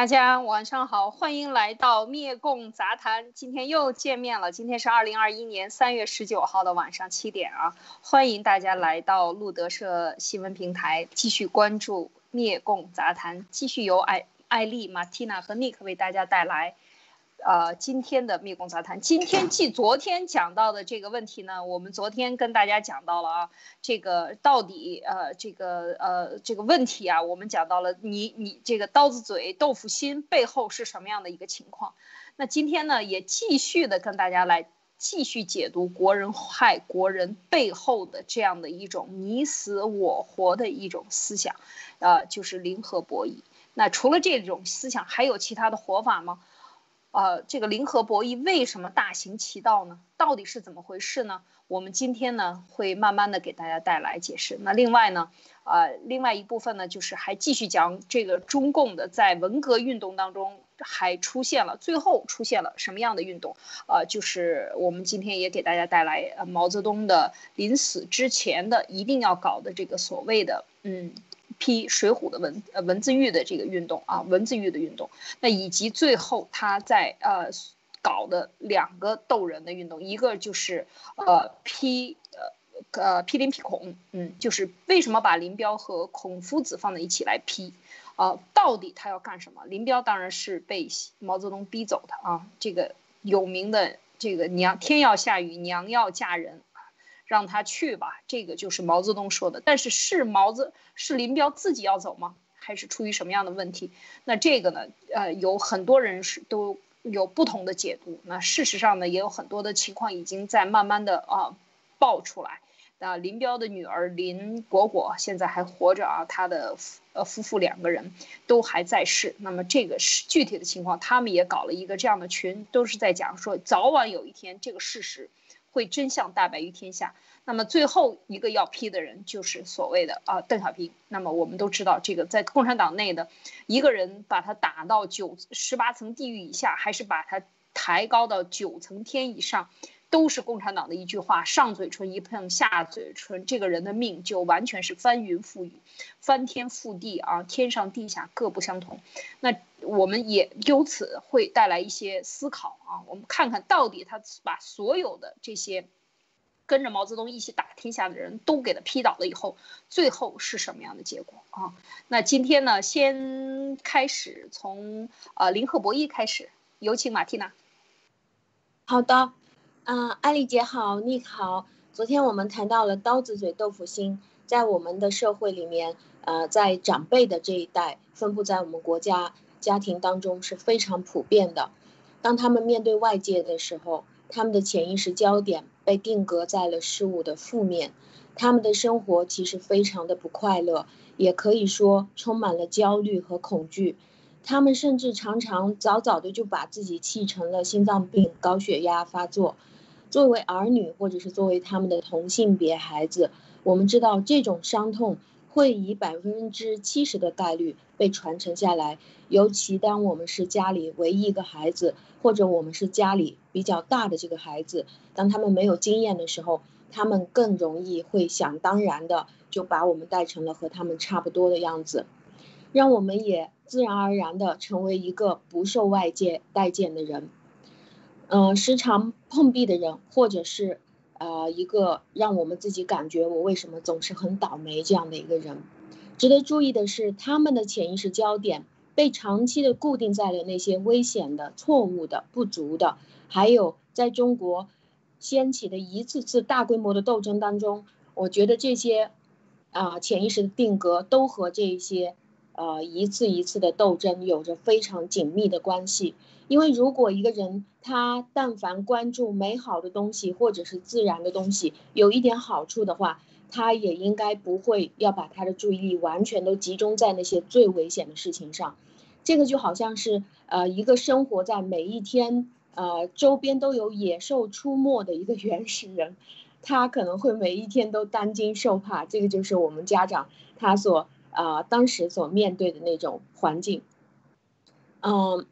大家晚上好，欢迎来到灭共杂谈。今天又见面了，今天是二零二一年三月十九号的晚上七点啊，欢迎大家来到路德社新闻平台，继续关注灭共杂谈，继续由艾艾丽、马蒂娜和尼克为大家带来。呃，今天的密工杂谈，今天继昨天讲到的这个问题呢，我们昨天跟大家讲到了啊，这个到底呃这个呃这个问题啊，我们讲到了你你这个刀子嘴豆腐心背后是什么样的一个情况？那今天呢，也继续的跟大家来继续解读国人害国人背后的这样的一种你死我活的一种思想，呃，就是零和博弈。那除了这种思想，还有其他的活法吗？呃，这个零和博弈为什么大行其道呢？到底是怎么回事呢？我们今天呢会慢慢的给大家带来解释。那另外呢，呃，另外一部分呢就是还继续讲这个中共的在文革运动当中还出现了，最后出现了什么样的运动？呃，就是我们今天也给大家带来呃毛泽东的临死之前的一定要搞的这个所谓的嗯。批《水浒》的文呃文字狱的这个运动啊，文字狱的运动，那以及最后他在呃搞的两个斗人的运动，一个就是呃批呃呃批林批孔，嗯，就是为什么把林彪和孔夫子放在一起来批，啊，到底他要干什么？林彪当然是被毛泽东逼走的啊，这个有名的这个娘天要下雨娘要嫁人。让他去吧，这个就是毛泽东说的。但是是毛泽是林彪自己要走吗？还是出于什么样的问题？那这个呢？呃，有很多人是都有不同的解读。那事实上呢，也有很多的情况已经在慢慢的啊爆出来。啊，林彪的女儿林果果现在还活着啊，他的呃夫妇两个人都还在世。那么这个是具体的情况，他们也搞了一个这样的群，都是在讲说，早晚有一天这个事实。会真相大白于天下。那么最后一个要批的人就是所谓的啊邓小平。那么我们都知道，这个在共产党内的一个人把他打到九十八层地狱以下，还是把他抬高到九层天以上。都是共产党的一句话，上嘴唇一碰下嘴唇，这个人的命就完全是翻云覆雨、翻天覆地啊，天上地下各不相同。那我们也由此会带来一些思考啊，我们看看到底他把所有的这些跟着毛泽东一起打天下的人都给他批倒了以后，最后是什么样的结果啊？那今天呢，先开始从呃零和博弈开始，有请马蒂娜。好的。嗯，艾丽姐好，你好。昨天我们谈到了刀子嘴豆腐心，在我们的社会里面，呃，在长辈的这一代，分布在我们国家家庭当中是非常普遍的。当他们面对外界的时候，他们的潜意识焦点被定格在了事物的负面，他们的生活其实非常的不快乐，也可以说充满了焦虑和恐惧。他们甚至常常早早的就把自己气成了心脏病、高血压发作。作为儿女，或者是作为他们的同性别孩子，我们知道这种伤痛会以百分之七十的概率被传承下来。尤其当我们是家里唯一一个孩子，或者我们是家里比较大的这个孩子，当他们没有经验的时候，他们更容易会想当然的就把我们带成了和他们差不多的样子，让我们也自然而然的成为一个不受外界待见的人。嗯，时常碰壁的人，或者是，呃，一个让我们自己感觉我为什么总是很倒霉这样的一个人。值得注意的是，他们的潜意识焦点被长期的固定在了那些危险的、错误的、不足的，还有在中国掀起的一次次大规模的斗争当中，我觉得这些，啊，潜意识的定格都和这些，呃，一次一次的斗争有着非常紧密的关系。因为如果一个人他但凡关注美好的东西或者是自然的东西，有一点好处的话，他也应该不会要把他的注意力完全都集中在那些最危险的事情上。这个就好像是呃一个生活在每一天呃周边都有野兽出没的一个原始人，他可能会每一天都担惊受怕。这个就是我们家长他所啊当时所面对的那种环境，嗯。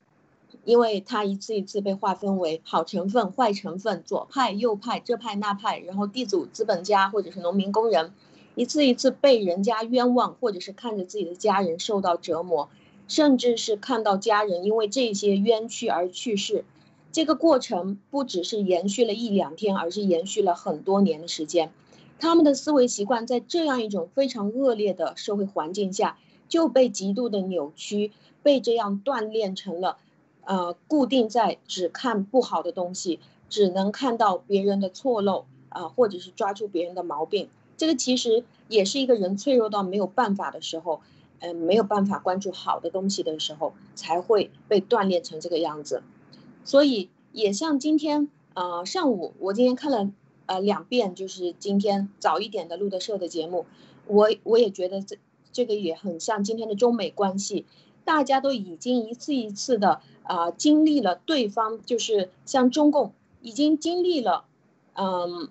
因为他一次一次被划分为好成分、坏成分、左派、右派、这派那派，然后地主、资本家或者是农民工人，一次一次被人家冤枉，或者是看着自己的家人受到折磨，甚至是看到家人因为这些冤屈而去世。这个过程不只是延续了一两天，而是延续了很多年的时间。他们的思维习惯在这样一种非常恶劣的社会环境下就被极度的扭曲，被这样锻炼成了，呃，固定在只看不好的东西，只能看到别人的错漏啊，或者是抓住别人的毛病。这个其实也是一个人脆弱到没有办法的时候，嗯，没有办法关注好的东西的时候，才会被锻炼成这个样子。所以也像今天，呃，上午我今天看了，呃，两遍，就是今天早一点的路德社的节目，我我也觉得这这个也很像今天的中美关系，大家都已经一次一次的啊经历了对方，就是像中共已经经历了，嗯，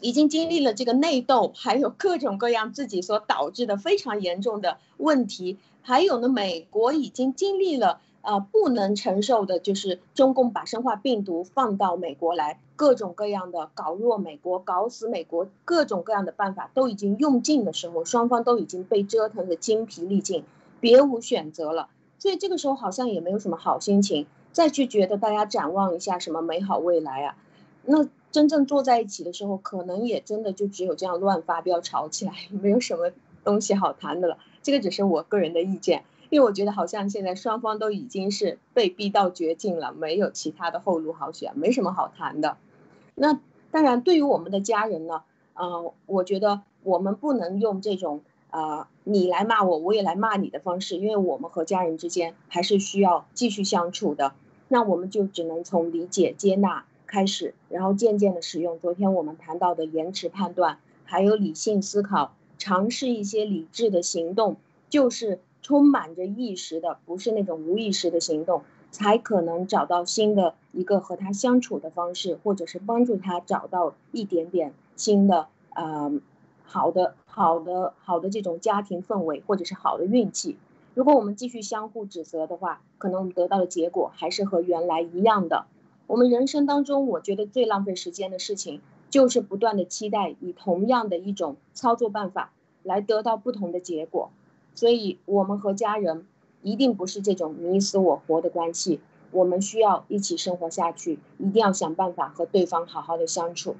已经经历了这个内斗，还有各种各样自己所导致的非常严重的问题，还有呢，美国已经经历了。呃，不能承受的就是中共把生化病毒放到美国来，各种各样的搞弱美国、搞死美国，各种各样的办法都已经用尽的时候，双方都已经被折腾的精疲力尽，别无选择了。所以这个时候好像也没有什么好心情再去觉得大家展望一下什么美好未来啊。那真正坐在一起的时候，可能也真的就只有这样乱发飙、吵起来，没有什么东西好谈的了。这个只是我个人的意见。因为我觉得好像现在双方都已经是被逼到绝境了，没有其他的后路好选，没什么好谈的。那当然，对于我们的家人呢，呃，我觉得我们不能用这种呃你来骂我，我也来骂你的方式，因为我们和家人之间还是需要继续相处的。那我们就只能从理解、接纳开始，然后渐渐的使用昨天我们谈到的延迟判断，还有理性思考，尝试一些理智的行动，就是。充满着意识的，不是那种无意识的行动，才可能找到新的一个和他相处的方式，或者是帮助他找到一点点新的，呃，好的、好的、好的这种家庭氛围，或者是好的运气。如果我们继续相互指责的话，可能我们得到的结果还是和原来一样的。我们人生当中，我觉得最浪费时间的事情，就是不断的期待以同样的一种操作办法来得到不同的结果。所以，我们和家人一定不是这种你死我活的关系，我们需要一起生活下去，一定要想办法和对方好好的相处。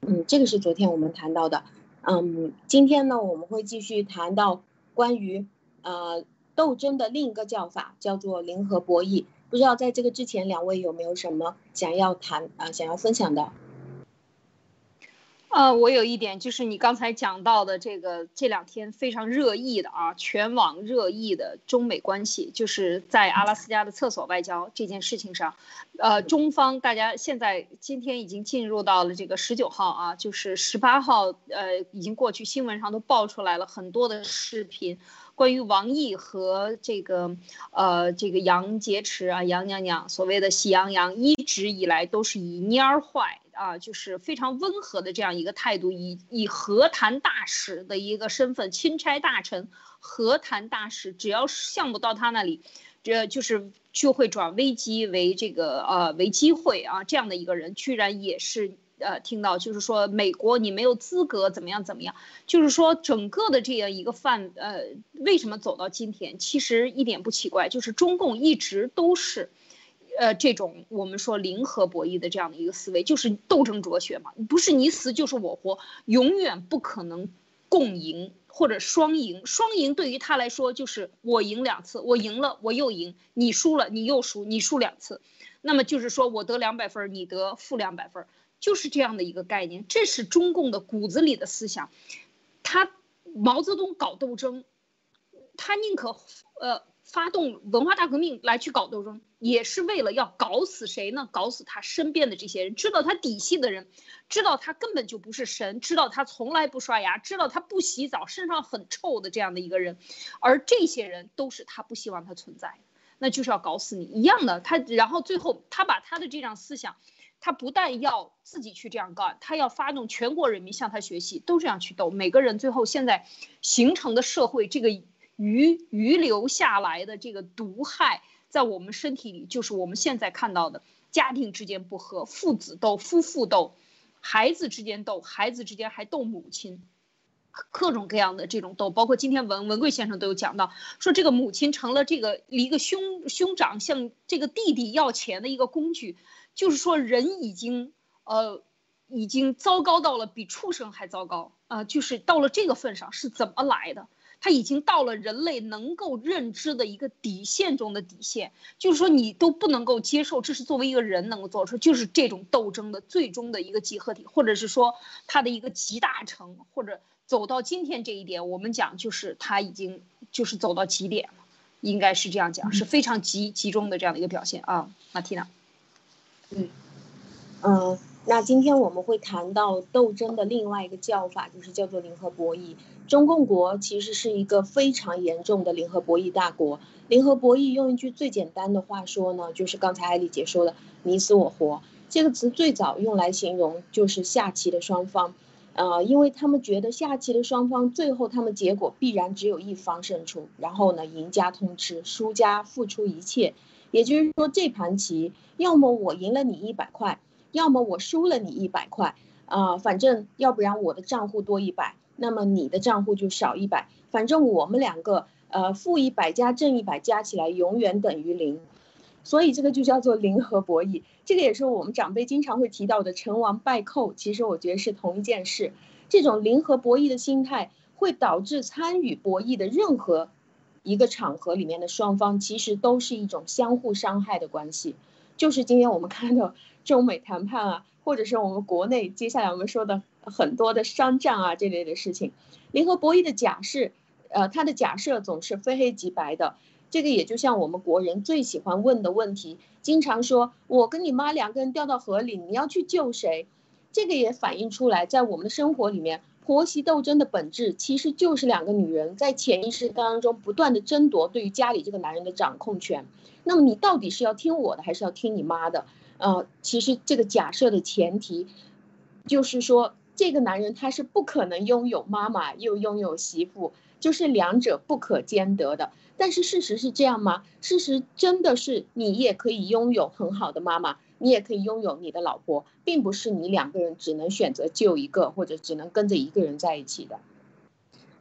嗯，这个是昨天我们谈到的。嗯，今天呢，我们会继续谈到关于呃斗争的另一个叫法，叫做零和博弈。不知道在这个之前，两位有没有什么想要谈啊，想要分享的？呃，我有一点就是你刚才讲到的这个这两天非常热议的啊，全网热议的中美关系，就是在阿拉斯加的厕所外交这件事情上，呃，中方大家现在今天已经进入到了这个十九号啊，就是十八号，呃，已经过去，新闻上都爆出来了很多的视频，关于王毅和这个呃这个杨洁篪啊，杨娘娘所谓的喜羊羊，一直以来都是以蔫儿坏。啊，就是非常温和的这样一个态度，以以和谈大使的一个身份，钦差大臣，和谈大使，只要项目到他那里，这就是就会转危机为这个呃为机会啊，这样的一个人，居然也是呃听到就是说美国你没有资格怎么样怎么样，就是说整个的这样一个范呃为什么走到今天，其实一点不奇怪，就是中共一直都是。呃，这种我们说零和博弈的这样的一个思维，就是斗争哲学嘛，不是你死就是我活，永远不可能共赢或者双赢。双赢对于他来说就是我赢两次，我赢了我又赢，你输了你又输，你输两次，那么就是说我得两百分，你得负两百分，就是这样的一个概念。这是中共的骨子里的思想。他毛泽东搞斗争，他宁可呃。发动文化大革命来去搞斗争，也是为了要搞死谁呢？搞死他身边的这些人，知道他底细的人，知道他根本就不是神，知道他从来不刷牙，知道他不洗澡，身上很臭的这样的一个人，而这些人都是他不希望他存在，那就是要搞死你一样的。他然后最后他把他的这样思想，他不但要自己去这样干，他要发动全国人民向他学习，都这样去斗。每个人最后现在形成的社会这个。余余留下来的这个毒害，在我们身体里，就是我们现在看到的家庭之间不和，父子斗，夫妇斗，孩子之间斗，孩子之间还斗母亲，各种各样的这种斗，包括今天文文贵先生都有讲到，说这个母亲成了这个一个兄兄长向这个弟弟要钱的一个工具，就是说人已经呃已经糟糕到了比畜生还糟糕啊，就是到了这个份上是怎么来的？他已经到了人类能够认知的一个底线中的底线，就是说你都不能够接受，这是作为一个人能够做出，就是这种斗争的最终的一个集合体，或者是说它的一个集大成，或者。走到今天这一点，我们讲就是他已经就是走到极点了，应该是这样讲，是非常集集中的这样的一个表现啊，马蒂娜。嗯，嗯，那今天我们会谈到斗争的另外一个叫法，就是叫做零和博弈。中共国其实是一个非常严重的零和博弈大国。零和博弈用一句最简单的话说呢，就是刚才艾丽姐说的“你死我活”这个词最早用来形容就是下棋的双方。呃，因为他们觉得下棋的双方最后他们结果必然只有一方胜出，然后呢，赢家通吃，输家付出一切。也就是说，这盘棋要么我赢了你一百块，要么我输了你一百块，啊，反正要不然我的账户多一百，那么你的账户就少一百，反正我们两个呃负一百加正一百加起来永远等于零。所以这个就叫做零和博弈，这个也是我们长辈经常会提到的成王败寇。其实我觉得是同一件事。这种零和博弈的心态会导致参与博弈的任何一个场合里面的双方，其实都是一种相互伤害的关系。就是今天我们看到中美谈判啊，或者是我们国内接下来我们说的很多的商战啊这类的事情，零和博弈的假设，呃，它的假设总是非黑即白的。这个也就像我们国人最喜欢问的问题，经常说我跟你妈两个人掉到河里，你要去救谁？这个也反映出来，在我们的生活里面，婆媳斗争的本质其实就是两个女人在潜意识当中不断的争夺对于家里这个男人的掌控权。那么你到底是要听我的，还是要听你妈的？呃，其实这个假设的前提，就是说这个男人他是不可能拥有妈妈又拥有媳妇，就是两者不可兼得的。但是事实是这样吗？事实真的是你也可以拥有很好的妈妈，你也可以拥有你的老婆，并不是你两个人只能选择救一个，或者只能跟着一个人在一起的。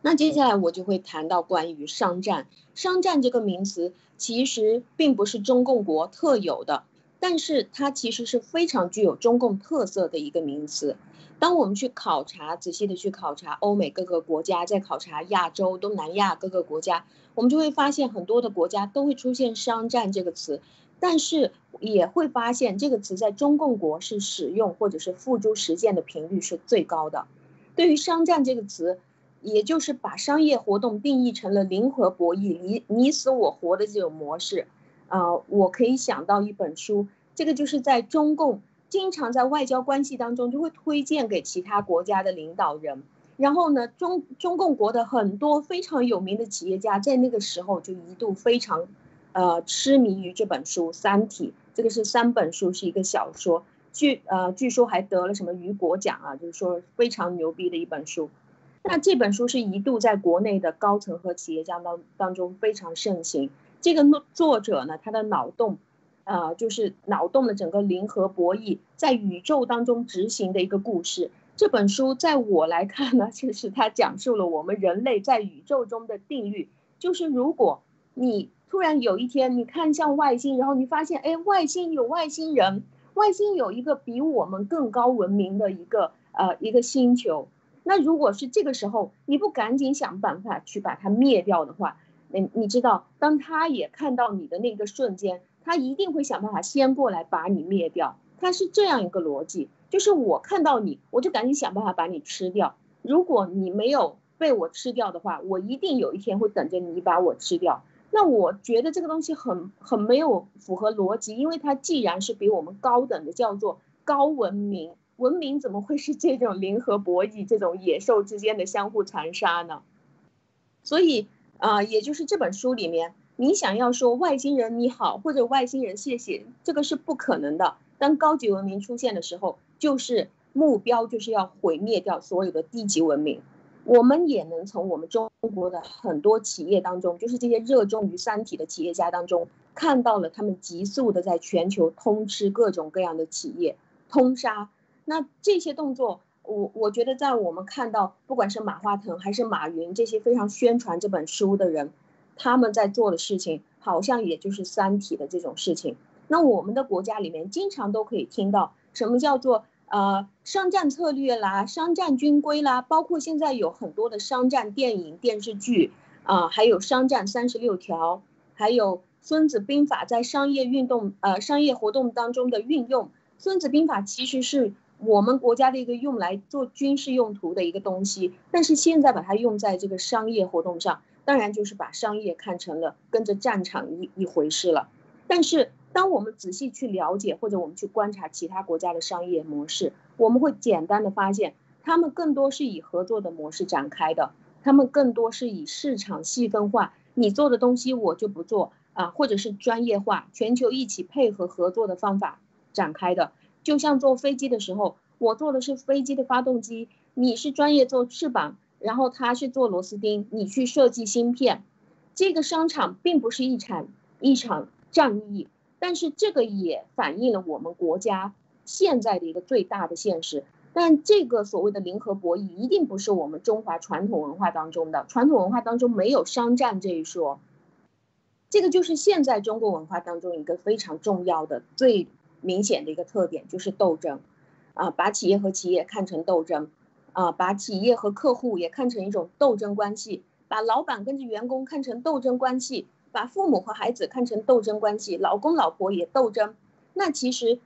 那接下来我就会谈到关于商战。商战这个名词其实并不是中共国特有的，但是它其实是非常具有中共特色的一个名词。当我们去考察，仔细的去考察欧美各个国家，在考察亚洲、东南亚各个国家，我们就会发现很多的国家都会出现“商战”这个词，但是也会发现这个词在中共国是使用或者是付诸实践的频率是最高的。对于“商战”这个词，也就是把商业活动定义成了零和博弈、你你死我活的这种模式。啊，我可以想到一本书，这个就是在中共。经常在外交关系当中就会推荐给其他国家的领导人，然后呢，中中共国的很多非常有名的企业家在那个时候就一度非常，呃，痴迷于这本书《三体》。这个是三本书，是一个小说，据呃据说还得了什么雨果奖啊，就是说非常牛逼的一本书。那这本书是一度在国内的高层和企业家当当中非常盛行。这个作者呢，他的脑洞。呃，就是脑洞的整个零和博弈在宇宙当中执行的一个故事。这本书在我来看呢，就是它讲述了我们人类在宇宙中的定律。就是如果你突然有一天你看向外星，然后你发现，哎，外星有外星人，外星有一个比我们更高文明的一个呃一个星球。那如果是这个时候你不赶紧想办法去把它灭掉的话，你你知道，当他也看到你的那个瞬间。他一定会想办法先过来把你灭掉，他是这样一个逻辑，就是我看到你，我就赶紧想办法把你吃掉。如果你没有被我吃掉的话，我一定有一天会等着你把我吃掉。那我觉得这个东西很很没有符合逻辑，因为它既然是比我们高等的，叫做高文明，文明怎么会是这种零和博弈、这种野兽之间的相互残杀呢？所以啊，也就是这本书里面。你想要说外星人你好，或者外星人谢谢，这个是不可能的。当高级文明出现的时候，就是目标就是要毁灭掉所有的低级文明。我们也能从我们中国的很多企业当中，就是这些热衷于三体的企业家当中，看到了他们急速的在全球通吃各种各样的企业，通杀。那这些动作，我我觉得在我们看到，不管是马化腾还是马云这些非常宣传这本书的人，他们在做的事情，好像也就是《三体》的这种事情。那我们的国家里面，经常都可以听到什么叫做呃商战策略啦、商战军规啦，包括现在有很多的商战电影、电视剧啊，还有商战三十六条，还有《孙子兵法》在商业运动呃商业活动当中的运用。《孙子兵法》其实是我们国家的一个用来做军事用途的一个东西，但是现在把它用在这个商业活动上，当然就是把商业看成了跟着战场一一回事了，但是。当我们仔细去了解，或者我们去观察其他国家的商业模式，我们会简单的发现，他们更多是以合作的模式展开的，他们更多是以市场细分化，你做的东西我就不做啊，或者是专业化，全球一起配合合作的方法展开的。就像坐飞机的时候，我做的是飞机的发动机，你是专业做翅膀，然后他是做螺丝钉，你去设计芯片，这个商场并不是一场一场战役。但是这个也反映了我们国家现在的一个最大的现实。但这个所谓的零和博弈，一定不是我们中华传统文化当中的。传统文化当中没有商战这一说。这个就是现在中国文化当中一个非常重要的、最明显的一个特点，就是斗争。啊，把企业和企业看成斗争，啊，把企业和客户也看成一种斗争关系，把老板跟着员工看成斗争关系。把父母和孩子看成斗争关系，老公老婆也斗争。那其实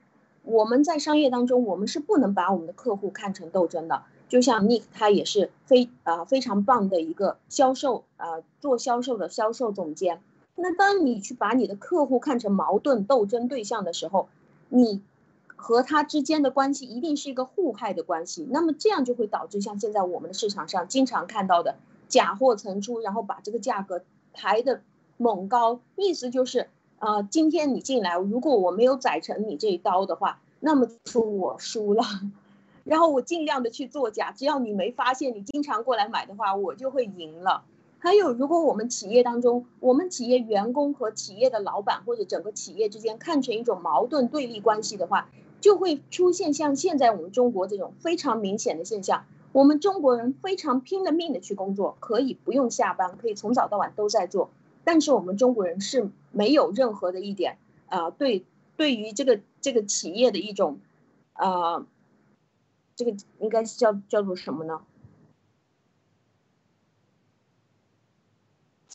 我们在商业当中，我们是不能把我们的客户看成斗争的。就像 Nick 他也是非啊非常棒的一个销售啊做销售的销售总监。那当你去把你的客户看成矛盾斗争对象的时候，你和他之间的关系一定是一个互害的关系。那么这样就会导致像现在我们的市场上经常看到的假货层出，然后把这个价格抬的。猛高意思就是，呃，今天你进来，如果我没有宰成你这一刀的话，那么说我输了。然后我尽量的去作假，只要你没发现，你经常过来买的话，我就会赢了。还有，如果我们企业当中，我们企业员工和企业的老板或者整个企业之间看成一种矛盾对立关系的话，就会出现像现在我们中国这种非常明显的现象。我们中国人非常拼了命的去工作，可以不用下班，可以从早到晚都在做。但是我们中国人是没有任何的一点，呃，对，对于这个这个企业的一种，呃，这个应该叫叫做什么呢？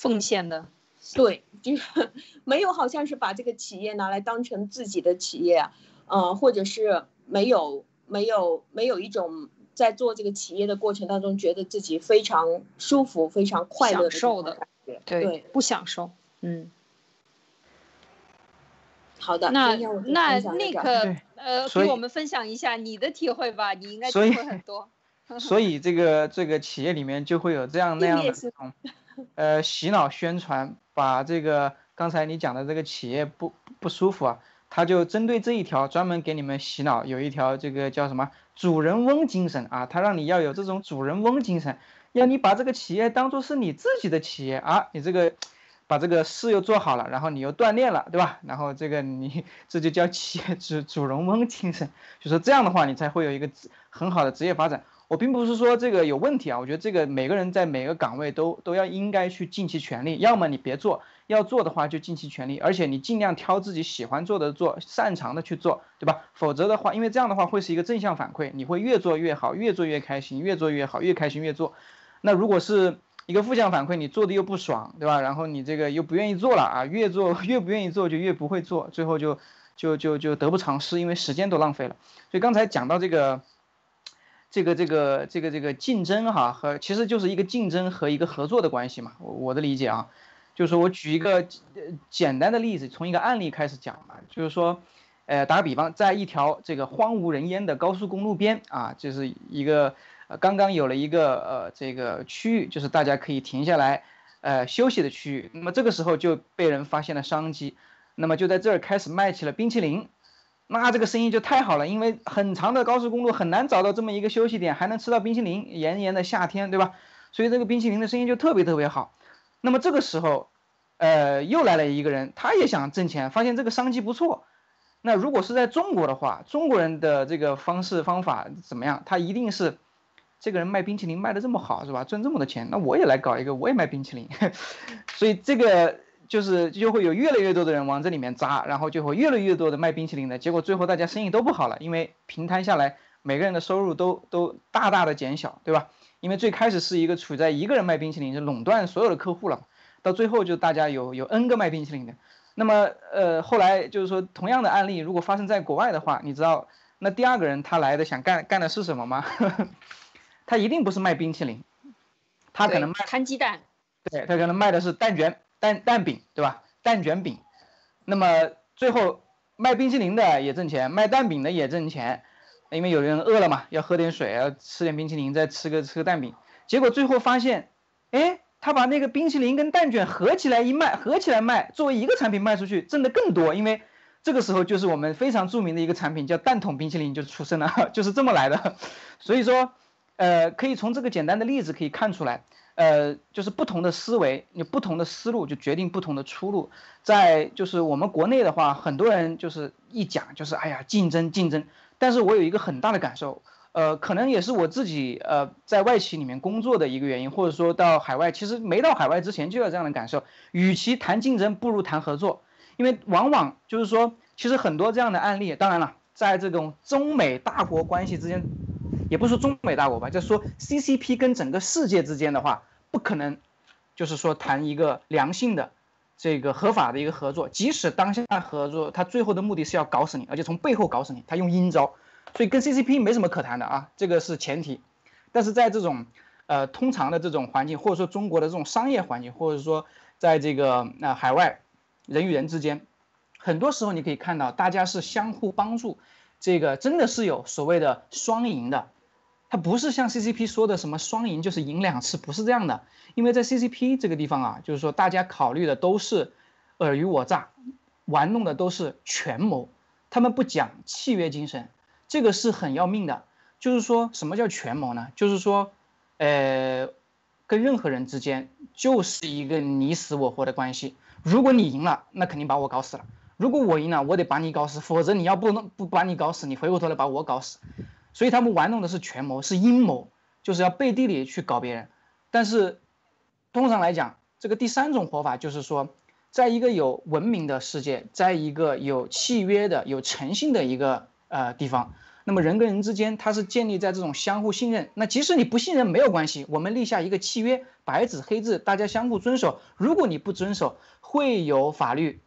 奉献的，对，就是 没有，好像是把这个企业拿来当成自己的企业，呃，或者是没有没有没有一种在做这个企业的过程当中，觉得自己非常舒服、非常快乐的感觉。对，不享受，嗯，好的，那那那个呃，给我们分享一下你的体会吧，你应该体会很多。所以这个这个企业里面就会有这样那样的这种，呃，洗脑宣传，把这个刚才你讲的这个企业不不舒服啊，他就针对这一条专门给你们洗脑，有一条这个叫什么主人翁精神啊，他让你要有这种主人翁精神。要你把这个企业当做是你自己的企业啊，你这个把这个事又做好了，然后你又锻炼了，对吧？然后这个你这就叫企业主主人翁精神，就说这样的话你才会有一个很好的职业发展。我并不是说这个有问题啊，我觉得这个每个人在每个岗位都都要应该去尽其全力，要么你别做，要做的话就尽其全力，而且你尽量挑自己喜欢做的做，擅长的去做，对吧？否则的话，因为这样的话会是一个正向反馈，你会越做越好，越做越开心，越做越好，越开心越做。那如果是一个负向反馈，你做的又不爽，对吧？然后你这个又不愿意做了啊，越做越不愿意做，就越不会做，最后就就就就得不偿失，因为时间都浪费了。所以刚才讲到这个，这个这个这个这个竞争哈，和其实就是一个竞争和一个合作的关系嘛。我我的理解啊，就是我举一个简单的例子，从一个案例开始讲嘛，就是说，呃，打个比方，在一条这个荒无人烟的高速公路边啊，就是一个。刚刚有了一个呃这个区域，就是大家可以停下来，呃休息的区域。那么这个时候就被人发现了商机，那么就在这儿开始卖起了冰淇淋。那这个生意就太好了，因为很长的高速公路很难找到这么一个休息点，还能吃到冰淇淋，炎炎的夏天，对吧？所以这个冰淇淋的生意就特别特别好。那么这个时候，呃又来了一个人，他也想挣钱，发现这个商机不错。那如果是在中国的话，中国人的这个方式方法怎么样？他一定是，这个人卖冰淇淋卖的这么好，是吧？赚这么多钱，那我也来搞一个，我也卖冰淇淋。所以这个就是就会有越来越多的人往这里面扎，然后就会越来越多的卖冰淇淋的，结果最后大家生意都不好了，因为平摊下来，每个人的收入都都大大的减小，对吧？因为最开始是一个处在一个人卖冰淇淋，就垄断所有的客户了，到最后就大家有有 N 个卖冰淇淋的。那么，呃，后来就是说，同样的案例如果发生在国外的话，你知道，那第二个人他来的想干干的是什么吗？他一定不是卖冰淇淋，他可能卖摊鸡蛋，对他可能卖的是蛋卷、蛋蛋饼，对吧？蛋卷饼。那么最后卖冰淇淋的也挣钱，卖蛋饼的也挣钱，因为有人饿了嘛，要喝点水，要吃点冰淇淋，再吃个吃个蛋饼。结果最后发现，哎。他把那个冰淇淋跟蛋卷合起来一卖，合起来卖，作为一个产品卖出去，挣得更多。因为这个时候就是我们非常著名的一个产品，叫蛋筒冰淇淋就出生了，就是这么来的。所以说，呃，可以从这个简单的例子可以看出来，呃，就是不同的思维，有不同的思路，就决定不同的出路。在就是我们国内的话，很多人就是一讲就是哎呀竞争竞争，但是我有一个很大的感受。呃，可能也是我自己呃在外企里面工作的一个原因，或者说到海外，其实没到海外之前就有这样的感受。与其谈竞争，不如谈合作，因为往往就是说，其实很多这样的案例，当然了，在这种中美大国关系之间，也不是说中美大国吧，就是说 CCP 跟整个世界之间的话，不可能，就是说谈一个良性的这个合法的一个合作，即使当下合作，他最后的目的是要搞死你，而且从背后搞死你，他用阴招。所以跟 CCP 没什么可谈的啊，这个是前提。但是在这种呃通常的这种环境，或者说中国的这种商业环境，或者说在这个呃海外人与人之间，很多时候你可以看到大家是相互帮助，这个真的是有所谓的双赢的。它不是像 CCP 说的什么双赢就是赢两次，不是这样的。因为在 CCP 这个地方啊，就是说大家考虑的都是尔虞我诈，玩弄的都是权谋，他们不讲契约精神。这个是很要命的，就是说什么叫权谋呢？就是说，呃，跟任何人之间就是一个你死我活的关系。如果你赢了，那肯定把我搞死了；如果我赢了，我得把你搞死，否则你要不能不把你搞死，你回过头来把我搞死。所以他们玩弄的是权谋，是阴谋，就是要背地里去搞别人。但是，通常来讲，这个第三种活法就是说，在一个有文明的世界，在一个有契约的、有诚信的一个。呃，地方，那么人跟人之间，它是建立在这种相互信任。那即使你不信任没有关系，我们立下一个契约，白纸黑字，大家相互遵守。如果你不遵守，会有法律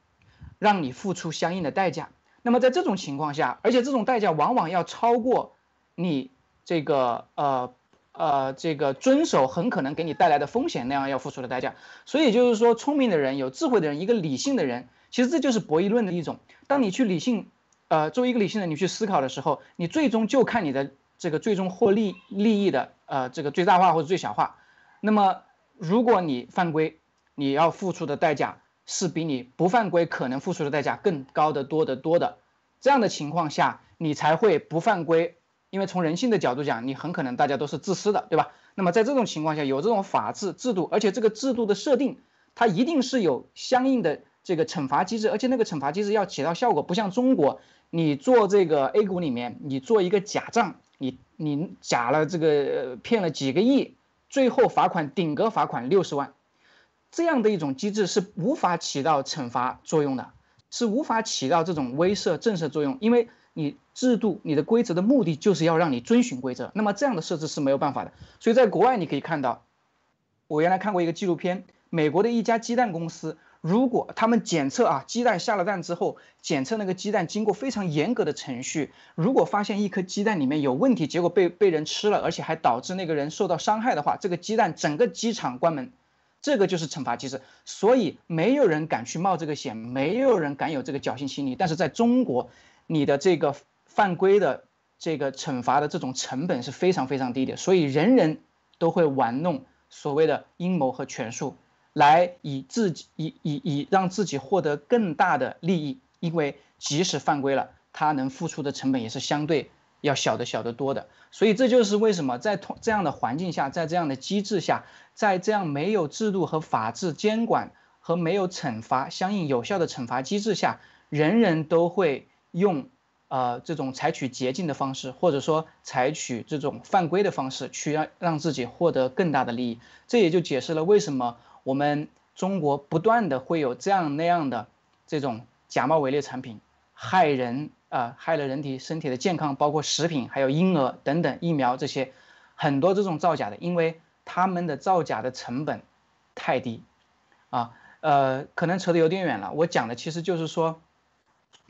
让你付出相应的代价。那么在这种情况下，而且这种代价往往要超过你这个呃呃这个遵守很可能给你带来的风险那样要付出的代价。所以就是说，聪明的人、有智慧的人、一个理性的人，其实这就是博弈论的一种。当你去理性。呃，作为一个理性的你去思考的时候，你最终就看你的这个最终获利利益的呃这个最大化或者最小化。那么，如果你犯规，你要付出的代价是比你不犯规可能付出的代价更高的多得多的。这样的情况下，你才会不犯规，因为从人性的角度讲，你很可能大家都是自私的，对吧？那么在这种情况下，有这种法治制度，而且这个制度的设定，它一定是有相应的这个惩罚机制，而且那个惩罚机制要起到效果，不像中国。你做这个 A 股里面，你做一个假账，你你假了这个骗了几个亿，最后罚款顶格罚款六十万，这样的一种机制是无法起到惩罚作用的，是无法起到这种威慑震慑作用，因为你制度你的规则的目的就是要让你遵循规则，那么这样的设置是没有办法的。所以在国外你可以看到，我原来看过一个纪录片，美国的一家鸡蛋公司。如果他们检测啊，鸡蛋下了蛋之后，检测那个鸡蛋经过非常严格的程序，如果发现一颗鸡蛋里面有问题，结果被被人吃了，而且还导致那个人受到伤害的话，这个鸡蛋整个鸡场关门，这个就是惩罚机制。所以没有人敢去冒这个险，没有人敢有这个侥幸心理。但是在中国，你的这个犯规的这个惩罚的这种成本是非常非常低的，所以人人都会玩弄所谓的阴谋和权术。来以自己以以以让自己获得更大的利益，因为即使犯规了，他能付出的成本也是相对要小的小得多的。所以这就是为什么在同这样的环境下，在这样的机制下，在这样没有制度和法治监管和没有惩罚相应有效的惩罚机制下，人人都会用呃这种采取捷径的方式，或者说采取这种犯规的方式去让让自己获得更大的利益。这也就解释了为什么我们中国不断的会有这样那样的这种假冒伪劣产品，害人啊，害了人体身体的健康，包括食品、还有婴儿等等疫苗这些，很多这种造假的，因为他们的造假的成本太低，啊。呃，可能扯得有点远了。我讲的其实就是说，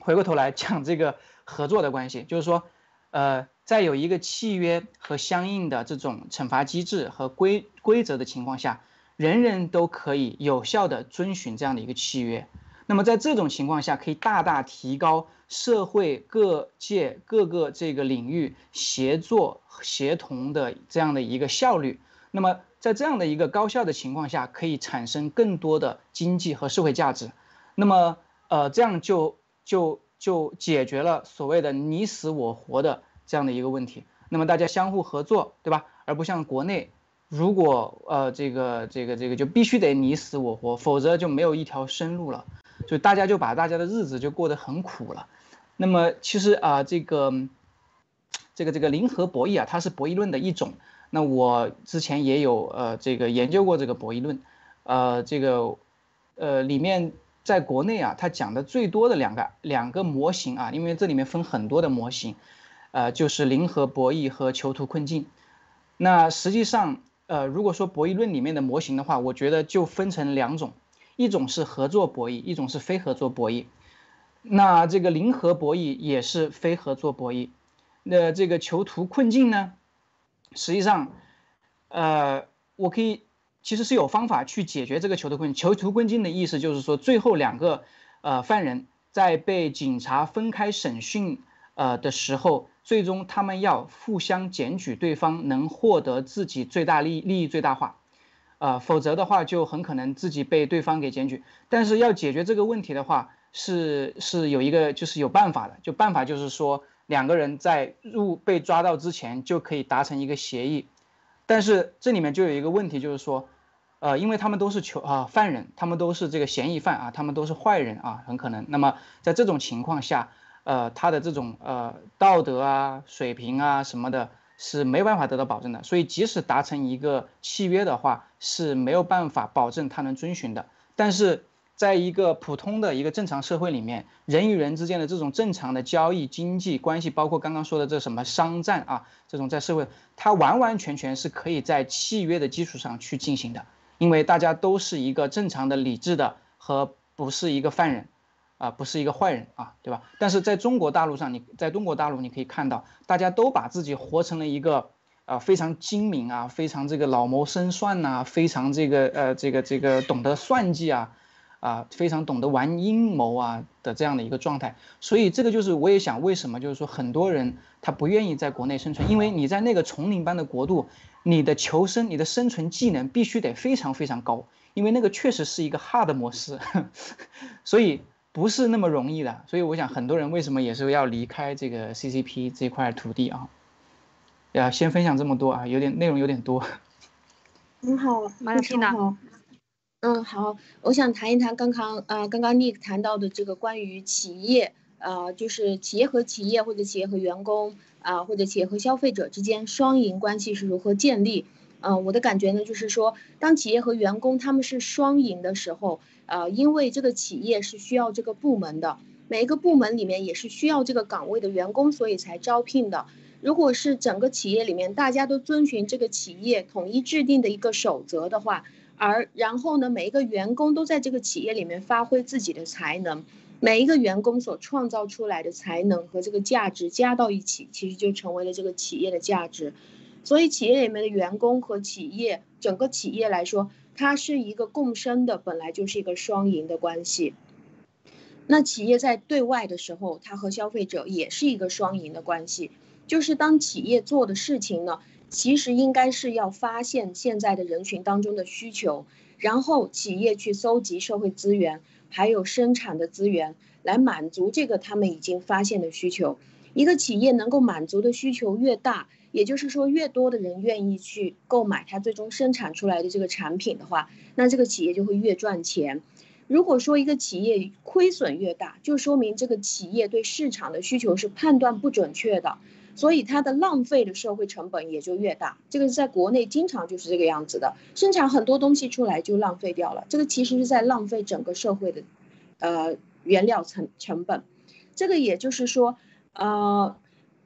回过头来讲这个合作的关系，就是说，呃，在有一个契约和相应的这种惩罚机制和规规则的情况下，人人都可以有效的遵循这样的一个契约。那么在这种情况下，可以大大提高社会各界各个这个领域协作协同的这样的一个效率。那么。在这样的一个高效的情况下，可以产生更多的经济和社会价值，那么，呃，这样就就就解决了所谓的你死我活的这样的一个问题。那么大家相互合作，对吧？而不像国内，如果呃这个这个这个就必须得你死我活，否则就没有一条生路了，就大家就把大家的日子就过得很苦了。那么其实啊，这个这个这个零和博弈啊，它是博弈论的一种。那我之前也有呃这个研究过这个博弈论，呃这个呃里面在国内啊，它讲的最多的两个两个模型啊，因为这里面分很多的模型，呃就是零和博弈和囚徒困境。那实际上呃如果说博弈论里面的模型的话，我觉得就分成两种，一种是合作博弈，一种是非合作博弈。那这个零和博弈也是非合作博弈。那这个囚徒困境呢？实际上，呃，我可以其实是有方法去解决这个囚徒困。囚徒困境的意思就是说，最后两个呃犯人在被警察分开审讯呃的时候，最终他们要互相检举对方，能获得自己最大利利益最大化，呃，否则的话就很可能自己被对方给检举。但是要解决这个问题的话，是是有一个就是有办法的，就办法就是说。两个人在入被抓到之前就可以达成一个协议，但是这里面就有一个问题，就是说，呃，因为他们都是囚啊犯人，他们都是这个嫌疑犯啊，他们都是坏人啊，很可能。那么在这种情况下，呃，他的这种呃道德啊水平啊什么的，是没办法得到保证的。所以即使达成一个契约的话，是没有办法保证他能遵循的。但是。在一个普通的一个正常社会里面，人与人之间的这种正常的交易经济关系，包括刚刚说的这什么商战啊，这种在社会，它完完全全是可以在契约的基础上去进行的，因为大家都是一个正常的、理智的和不是一个犯人，啊，不是一个坏人啊，对吧？但是在中国大陆上，你在中国大陆你可以看到，大家都把自己活成了一个啊非常精明啊，非常这个老谋深算呐，非常这个呃这个这个懂得算计啊。啊，非常懂得玩阴谋啊的这样的一个状态，所以这个就是我也想为什么就是说很多人他不愿意在国内生存，因为你在那个丛林般的国度，你的求生、你的生存技能必须得非常非常高，因为那个确实是一个 hard 模式，所以不是那么容易的。所以我想很多人为什么也是要离开这个 CCP 这块土地啊？呀，先分享这么多啊，有点内容有点多。你好，马老师好。嗯，好，我想谈一谈刚刚啊，刚刚 Nick 谈到的这个关于企业，呃，就是企业和企业或者企业和员工啊，或者企业和消费者之间双赢关系是如何建立？嗯，我的感觉呢，就是说，当企业和员工他们是双赢的时候，呃，因为这个企业是需要这个部门的，每一个部门里面也是需要这个岗位的员工，所以才招聘的。如果是整个企业里面大家都遵循这个企业统一制定的一个守则的话，而然后呢，每一个员工都在这个企业里面发挥自己的才能，每一个员工所创造出来的才能和这个价值加到一起，其实就成为了这个企业的价值。所以企业里面的员工和企业整个企业来说，它是一个共生的，本来就是一个双赢的关系。那企业在对外的时候，它和消费者也是一个双赢的关系，就是当企业做的事情呢。其实应该是要发现现在的人群当中的需求，然后企业去搜集社会资源，还有生产的资源，来满足这个他们已经发现的需求。一个企业能够满足的需求越大，也就是说越多的人愿意去购买它最终生产出来的这个产品的话，那这个企业就会越赚钱。如果说一个企业亏损越大，就说明这个企业对市场的需求是判断不准确的，所以它的浪费的社会成本也就越大。这个在国内经常就是这个样子的，生产很多东西出来就浪费掉了，这个其实是在浪费整个社会的，呃，原料成成本。这个也就是说，呃。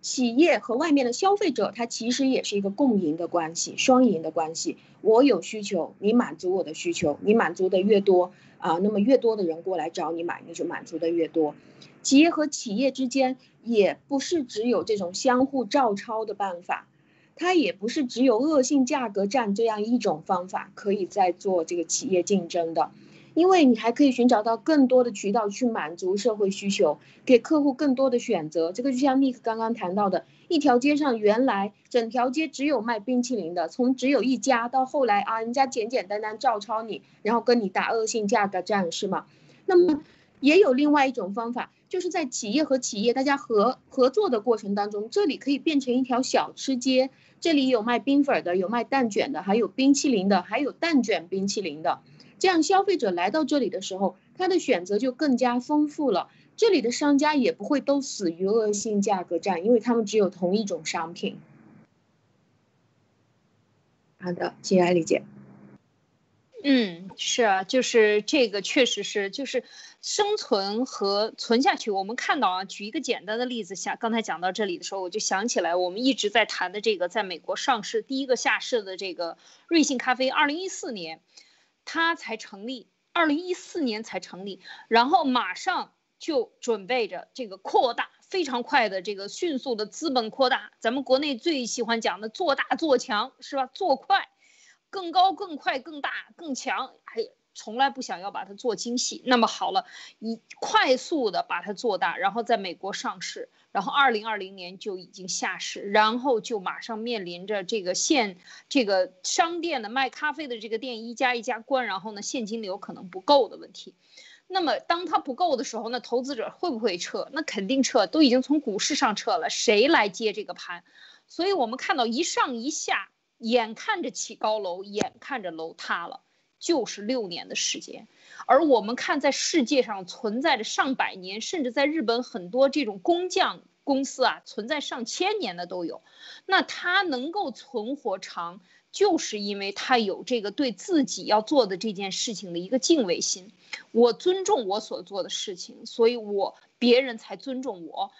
企业和外面的消费者，它其实也是一个共赢的关系，双赢的关系。我有需求，你满足我的需求，你满足的越多啊，那么越多的人过来找你买，你就满足的越多。企业和企业之间也不是只有这种相互照抄的办法，它也不是只有恶性价格战这样一种方法可以在做这个企业竞争的。因为你还可以寻找到更多的渠道去满足社会需求，给客户更多的选择。这个就像 Nick 刚刚谈到的，一条街上原来整条街只有卖冰淇淋的，从只有一家到后来啊，人家简简单单照抄你，然后跟你打恶性价格战，是吗？那么也有另外一种方法，就是在企业和企业大家合合作的过程当中，这里可以变成一条小吃街，这里有卖冰粉的，有卖蛋卷的，还有冰淇淋的，还有蛋卷冰淇淋的。这样，消费者来到这里的时候，他的选择就更加丰富了。这里的商家也不会都死于恶性价格战，因为他们只有同一种商品。好的，谢谢艾丽姐。嗯，是啊，就是这个，确实是，就是生存和存下去。我们看到啊，举一个简单的例子，想刚才讲到这里的时候，我就想起来，我们一直在谈的这个，在美国上市第一个下市的这个瑞幸咖啡，二零一四年。它才成立，二零一四年才成立，然后马上就准备着这个扩大，非常快的这个迅速的资本扩大。咱们国内最喜欢讲的做大做强，是吧？做快，更高、更快、更大、更强，还从来不想要把它做精细。那么好了，以快速的把它做大，然后在美国上市。然后，二零二零年就已经下市，然后就马上面临着这个现这个商店的卖咖啡的这个店一家一家关，然后呢现金流可能不够的问题。那么当它不够的时候，那投资者会不会撤？那肯定撤，都已经从股市上撤了，谁来接这个盘？所以我们看到一上一下，眼看着起高楼，眼看着楼塌了，就是六年的时间。而我们看，在世界上存在着上百年，甚至在日本很多这种工匠公司啊，存在上千年的都有。那它能够存活长，就是因为他有这个对自己要做的这件事情的一个敬畏心。我尊重我所做的事情，所以我别人才尊重我。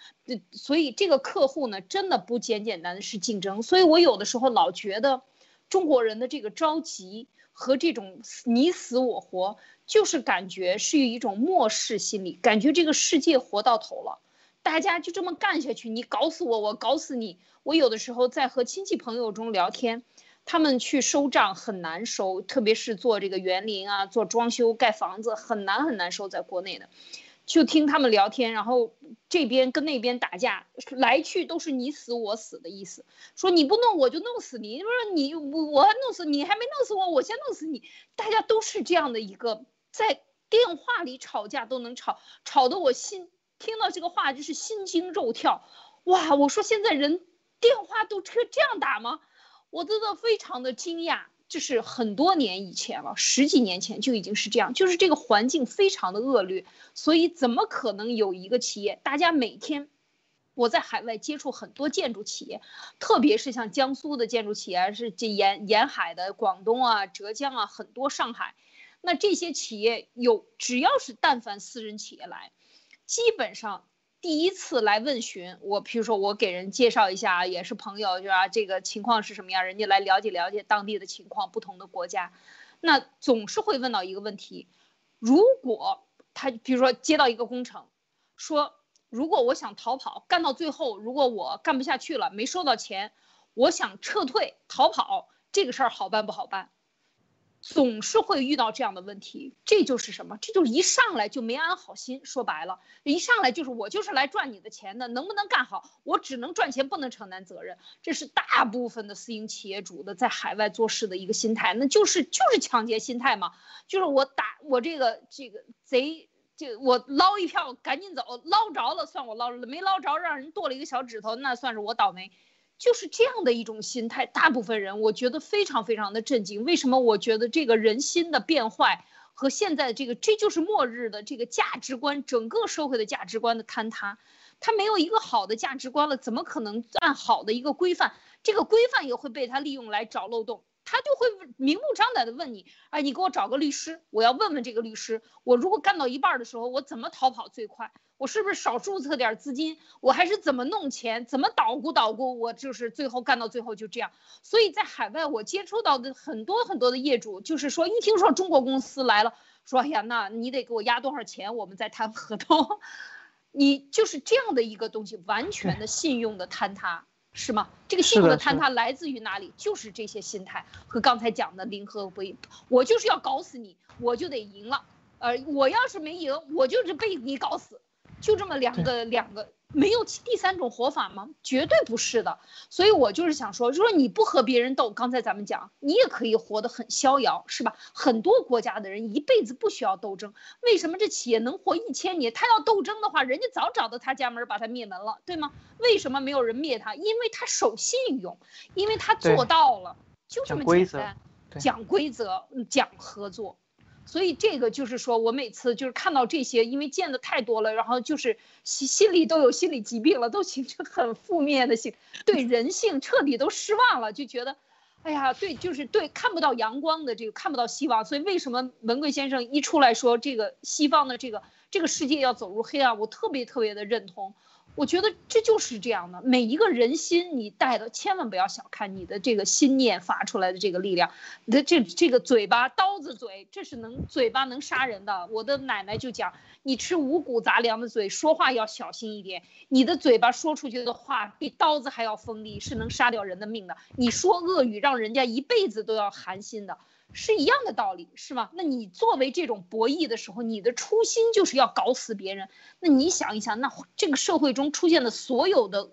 所以这个客户呢，真的不简简单的是竞争。所以我有的时候老觉得，中国人的这个着急和这种你死我活。就是感觉是一种漠视心理，感觉这个世界活到头了，大家就这么干下去，你搞死我，我搞死你。我有的时候在和亲戚朋友中聊天，他们去收账很难收，特别是做这个园林啊，做装修盖房子很难很难收，在国内的。就听他们聊天，然后这边跟那边打架，来去都是你死我死的意思。说你不弄我就弄死你，说你我弄死你还没弄死我，我先弄死你。大家都是这样的一个。在电话里吵架都能吵，吵得我心听到这个话就是心惊肉跳，哇！我说现在人电话都这这样打吗？我真的非常的惊讶，就是很多年以前了，十几年前就已经是这样，就是这个环境非常的恶劣，所以怎么可能有一个企业？大家每天我在海外接触很多建筑企业，特别是像江苏的建筑企业，是这沿沿海的广东啊、浙江啊，很多上海。那这些企业有，只要是但凡私人企业来，基本上第一次来问询我，比如说我给人介绍一下，也是朋友，是吧？这个情况是什么样？人家来了解了解当地的情况，不同的国家，那总是会问到一个问题：如果他比如说接到一个工程，说如果我想逃跑，干到最后，如果我干不下去了，没收到钱，我想撤退逃跑，这个事儿好办不好办？总是会遇到这样的问题，这就是什么？这就是一上来就没安好心。说白了，一上来就是我就是来赚你的钱的，能不能干好？我只能赚钱，不能承担责任。这是大部分的私营企业主的在海外做事的一个心态，那就是就是抢劫心态嘛。就是我打我这个这个贼，就我捞一票赶紧走，捞着了算我捞着了，没捞着让人剁了一个小指头，那算是我倒霉。就是这样的一种心态，大部分人我觉得非常非常的震惊。为什么？我觉得这个人心的变坏和现在这个这就是末日的这个价值观，整个社会的价值观的坍塌。他没有一个好的价值观了，怎么可能按好的一个规范？这个规范也会被他利用来找漏洞。他就会明目张胆的问你，哎，你给我找个律师，我要问问这个律师，我如果干到一半的时候，我怎么逃跑最快？我是不是少注册点资金？我还是怎么弄钱？怎么捣鼓捣鼓？我就是最后干到最后就这样。所以在海外，我接触到的很多很多的业主，就是说一听说中国公司来了，说哎呀，那你得给我压多少钱，我们再谈合同。你就是这样的一个东西，完全的信用的坍塌。是吗？这个系统的坍塌来自于哪里？就是这些心态和刚才讲的零和博弈。我就是要搞死你，我就得赢了。呃，我要是没赢，我就是被你搞死。就这么两个两个。没有第三种活法吗？绝对不是的，所以我就是想说，如果你不和别人斗，刚才咱们讲，你也可以活得很逍遥，是吧？很多国家的人一辈子不需要斗争，为什么这企业能活一千年？他要斗争的话，人家早找到他家门把他灭门了，对吗？为什么没有人灭他？因为他守信用，因为他做到了，就这么简单，讲规则，讲合作。所以这个就是说，我每次就是看到这些，因为见的太多了，然后就是心心里都有心理疾病了，都形成很负面的性，对人性彻底都失望了，就觉得，哎呀，对，就是对看不到阳光的这个看不到希望。所以为什么文贵先生一出来说这个西方的这个这个世界要走入黑暗，我特别特别的认同。我觉得这就是这样的，每一个人心你带的，千万不要小看你的这个心念发出来的这个力量。你的这这个嘴巴，刀子嘴，这是能嘴巴能杀人的。我的奶奶就讲，你吃五谷杂粮的嘴，说话要小心一点。你的嘴巴说出去的话，比刀子还要锋利，是能杀掉人的命的。你说恶语，让人家一辈子都要寒心的。是一样的道理，是吗？那你作为这种博弈的时候，你的初心就是要搞死别人。那你想一想，那这个社会中出现的所有的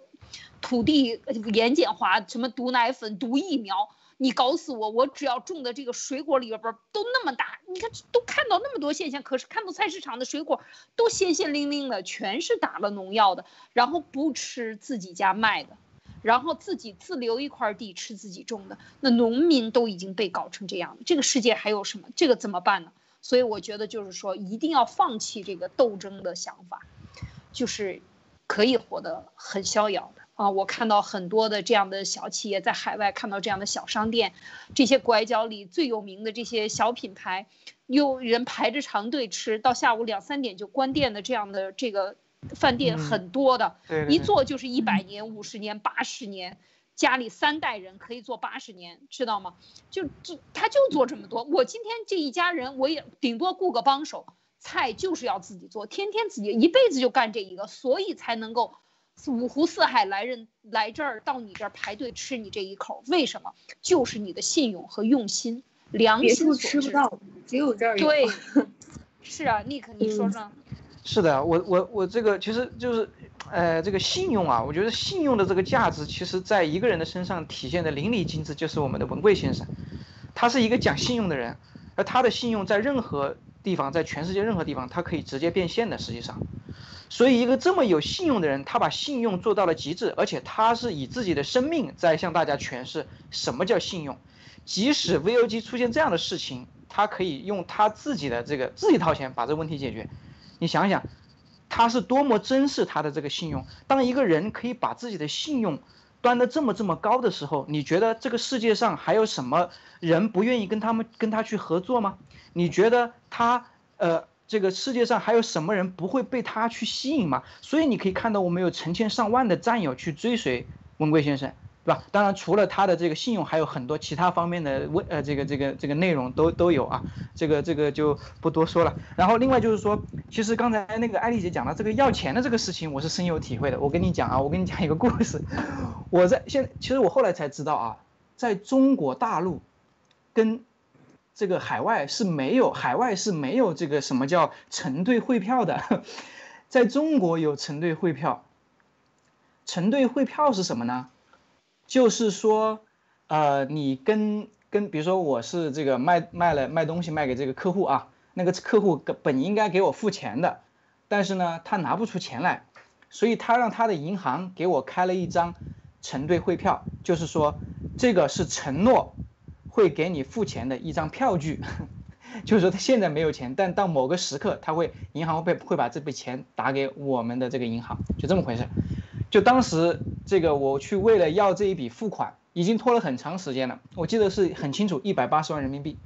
土地盐碱化、什么毒奶粉、毒疫苗，你搞死我，我只要种的这个水果里边都那么大，你看都看到那么多现象，可是看到菜市场的水果都鲜鲜灵灵的，全是打了农药的，然后不吃自己家卖的。然后自己自留一块地吃自己种的，那农民都已经被搞成这样，这个世界还有什么？这个怎么办呢？所以我觉得就是说，一定要放弃这个斗争的想法，就是可以活得很逍遥的啊！我看到很多的这样的小企业在海外，看到这样的小商店，这些拐角里最有名的这些小品牌，有人排着长队吃到下午两三点就关店的这样的这个。饭店很多的，一做就是一百年、五十年、八十年，家里三代人可以做八十年，知道吗？就就他就做这么多。我今天这一家人，我也顶多雇个帮手，菜就是要自己做，天天自己一辈子就干这一个，所以才能够五湖四海来人来这儿到你这儿排队吃你这一口。为什么？就是你的信用和用心，良心所吃不到，只有这儿有。对，是啊，Nick，你说说。是的，我我我这个其实就是，呃，这个信用啊，我觉得信用的这个价值，其实在一个人的身上体现的淋漓尽致，就是我们的文贵先生，他是一个讲信用的人，而他的信用在任何地方，在全世界任何地方，他可以直接变现的，实际上，所以一个这么有信用的人，他把信用做到了极致，而且他是以自己的生命在向大家诠释什么叫信用，即使 VOG 出现这样的事情，他可以用他自己的这个自己掏钱把这个问题解决。你想想，他是多么珍视他的这个信用。当一个人可以把自己的信用端得这么这么高的时候，你觉得这个世界上还有什么人不愿意跟他们跟他去合作吗？你觉得他呃，这个世界上还有什么人不会被他去吸引吗？所以你可以看到，我们有成千上万的战友去追随文贵先生。对吧？当然，除了他的这个信用，还有很多其他方面的问，呃，这个这个这个内容都都有啊。这个这个就不多说了。然后另外就是说，其实刚才那个艾丽姐讲的这个要钱的这个事情，我是深有体会的。我跟你讲啊，我跟你讲一个故事。我在现，其实我后来才知道啊，在中国大陆，跟这个海外是没有，海外是没有这个什么叫承兑汇票的。在中国有承兑汇票。承兑汇票是什么呢？就是说，呃，你跟跟，比如说我是这个卖卖了卖东西卖给这个客户啊，那个客户本应该给我付钱的，但是呢，他拿不出钱来，所以他让他的银行给我开了一张承兑汇票，就是说这个是承诺会给你付钱的一张票据，就是说他现在没有钱，但到某个时刻他会银行会会把这笔钱打给我们的这个银行，就这么回事。就当时这个我去为了要这一笔付款，已经拖了很长时间了，我记得是很清楚，一百八十万人民币，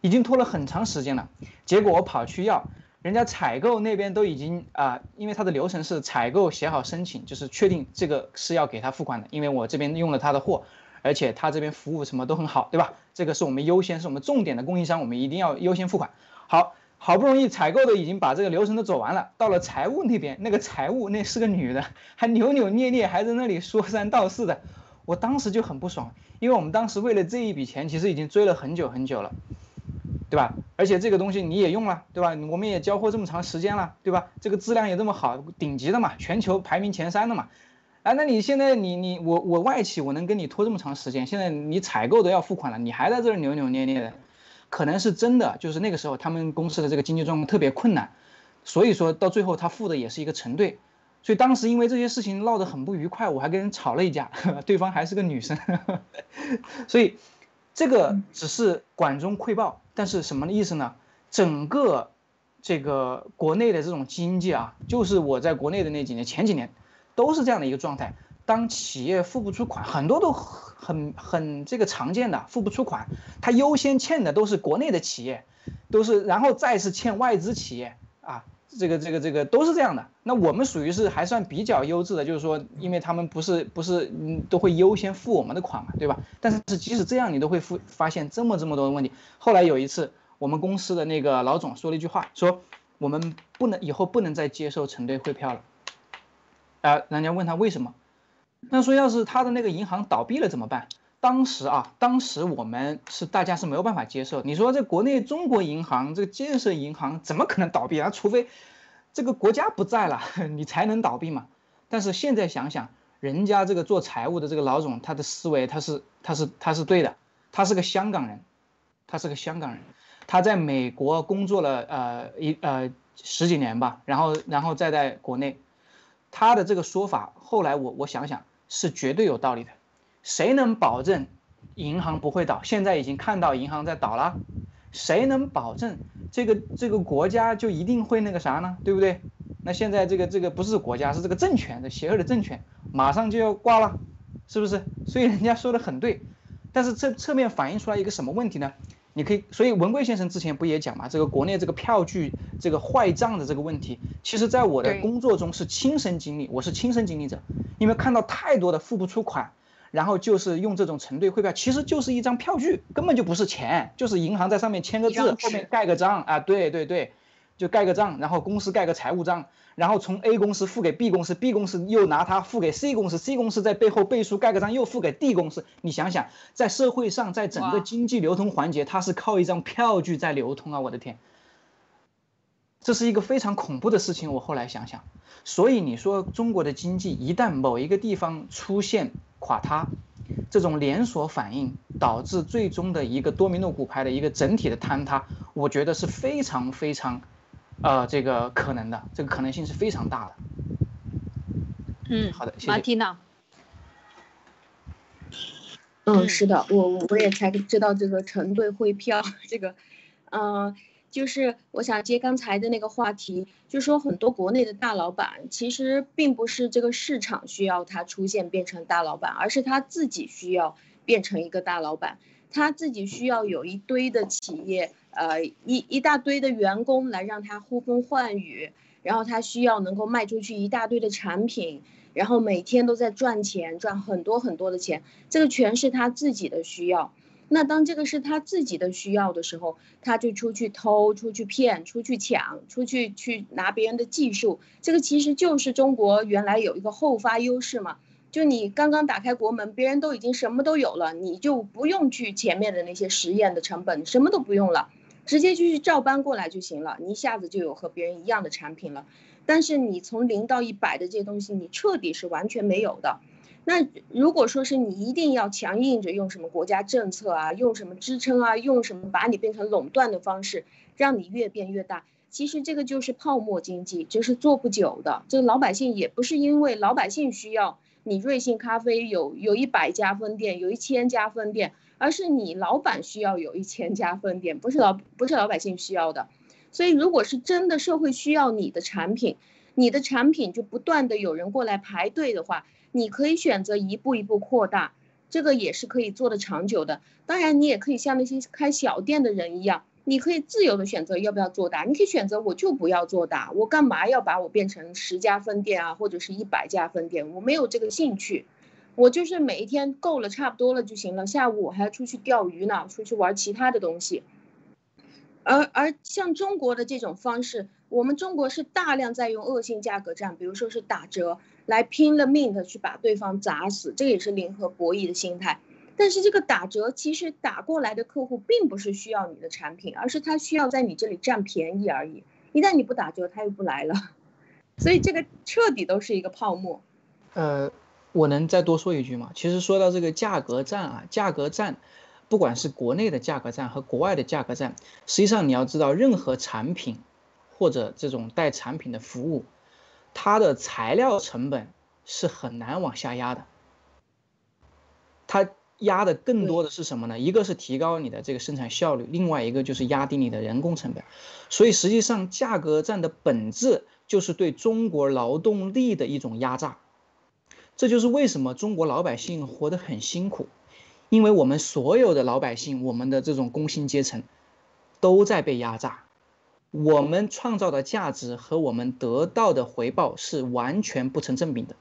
已经拖了很长时间了。结果我跑去要，人家采购那边都已经啊，因为他的流程是采购写好申请，就是确定这个是要给他付款的，因为我这边用了他的货。而且他这边服务什么都很好，对吧？这个是我们优先，是我们重点的供应商，我们一定要优先付款。好，好不容易采购的已经把这个流程都走完了，到了财务那边，那个财务那是个女的，还扭扭捏捏，还在那里说三道四的，我当时就很不爽，因为我们当时为了这一笔钱，其实已经追了很久很久了，对吧？而且这个东西你也用了，对吧？我们也交货这么长时间了，对吧？这个质量也这么好，顶级的嘛，全球排名前三的嘛。啊，那你现在你你我我外企我能跟你拖这么长时间，现在你采购都要付款了，你还在这扭扭捏捏的，可能是真的，就是那个时候他们公司的这个经济状况特别困难，所以说到最后他付的也是一个承兑，所以当时因为这些事情闹得很不愉快，我还跟人吵了一架，对方还是个女生，所以这个只是管中窥豹，但是什么意思呢？整个这个国内的这种经济啊，就是我在国内的那几年前几年。都是这样的一个状态，当企业付不出款，很多都很很这个常见的付不出款，他优先欠的都是国内的企业，都是然后再是欠外资企业啊，这个这个这个都是这样的。那我们属于是还算比较优质的，就是说，因为他们不是不是嗯都会优先付我们的款嘛，对吧？但是即使这样，你都会付发现这么这么多的问题。后来有一次，我们公司的那个老总说了一句话，说我们不能以后不能再接受承兑汇票了。啊，人家问他为什么，那说要是他的那个银行倒闭了怎么办？当时啊，当时我们是大家是没有办法接受。你说这国内中国银行这个建设银行怎么可能倒闭啊？除非这个国家不在了，你才能倒闭嘛。但是现在想想，人家这个做财务的这个老总，他的思维他是他是他是对的。他是个香港人，他是个香港人，他在美国工作了呃一呃十几年吧，然后然后再在国内。他的这个说法，后来我我想想是绝对有道理的。谁能保证银行不会倒？现在已经看到银行在倒了，谁能保证这个这个国家就一定会那个啥呢？对不对？那现在这个这个不是国家，是这个政权的邪恶的政权，马上就要挂了，是不是？所以人家说的很对，但是这侧面反映出来一个什么问题呢？你可以，所以文贵先生之前不也讲嘛，这个国内这个票据这个坏账的这个问题，其实在我的工作中是亲身经历，我是亲身经历者，因为看到太多的付不出款，然后就是用这种承兑汇票，其实就是一张票据，根本就不是钱，就是银行在上面签个字，后面盖个章啊，对对对。就盖个章，然后公司盖个财务章，然后从 A 公司付给 B 公司，B 公司又拿它付给 C 公司，C 公司在背后背书盖个章，又付给 D 公司。你想想，在社会上，在整个经济流通环节，它是靠一张票据在流通啊！我的天，这是一个非常恐怖的事情。我后来想想，所以你说中国的经济一旦某一个地方出现垮塌，这种连锁反应导致最终的一个多米诺骨牌的一个整体的坍塌，我觉得是非常非常。呃，这个可能的，这个可能性是非常大的。嗯，好的，谢谢。马蒂娜。嗯，是的，我我也才知道这个承兑汇票这个，嗯，就是我想接刚才的那个话题，就说很多国内的大老板其实并不是这个市场需要他出现变成大老板，而是他自己需要变成一个大老板，他自己需要有一堆的企业。呃，一一大堆的员工来让他呼风唤雨，然后他需要能够卖出去一大堆的产品，然后每天都在赚钱，赚很多很多的钱，这个全是他自己的需要。那当这个是他自己的需要的时候，他就出去偷，出去骗，出去抢，出去去拿别人的技术。这个其实就是中国原来有一个后发优势嘛，就你刚刚打开国门，别人都已经什么都有了，你就不用去前面的那些实验的成本，什么都不用了。直接就去照搬过来就行了，你一下子就有和别人一样的产品了。但是你从零到一百的这些东西，你彻底是完全没有的。那如果说是你一定要强硬着用什么国家政策啊，用什么支撑啊，用什么把你变成垄断的方式，让你越变越大，其实这个就是泡沫经济，这是做不久的。这个老百姓也不是因为老百姓需要你瑞幸咖啡有有一百家分店，有一千家分店。而是你老板需要有一千家分店，不是老不是老百姓需要的。所以，如果是真的社会需要你的产品，你的产品就不断的有人过来排队的话，你可以选择一步一步扩大，这个也是可以做的长久的。当然，你也可以像那些开小店的人一样，你可以自由的选择要不要做大。你可以选择我就不要做大，我干嘛要把我变成十家分店啊，或者是一百家分店？我没有这个兴趣，我就是每一天够了，差不多了就行了。下午我还要出去钓鱼呢，出去玩其他的东西。而而像中国的这种方式，我们中国是大量在用恶性价格战，比如说是打折来拼了命的去把对方砸死，这也是零和博弈的心态。但是这个打折其实打过来的客户并不是需要你的产品，而是他需要在你这里占便宜而已。一旦你不打折，他又不来了，所以这个彻底都是一个泡沫。呃，我能再多说一句吗？其实说到这个价格战啊，价格战。不管是国内的价格战和国外的价格战，实际上你要知道，任何产品或者这种带产品的服务，它的材料成本是很难往下压的。它压的更多的是什么呢？一个是提高你的这个生产效率，另外一个就是压低你的人工成本。所以实际上，价格战的本质就是对中国劳动力的一种压榨。这就是为什么中国老百姓活得很辛苦。因为我们所有的老百姓，我们的这种工薪阶层，都在被压榨，我们创造的价值和我们得到的回报是完全不成正比的。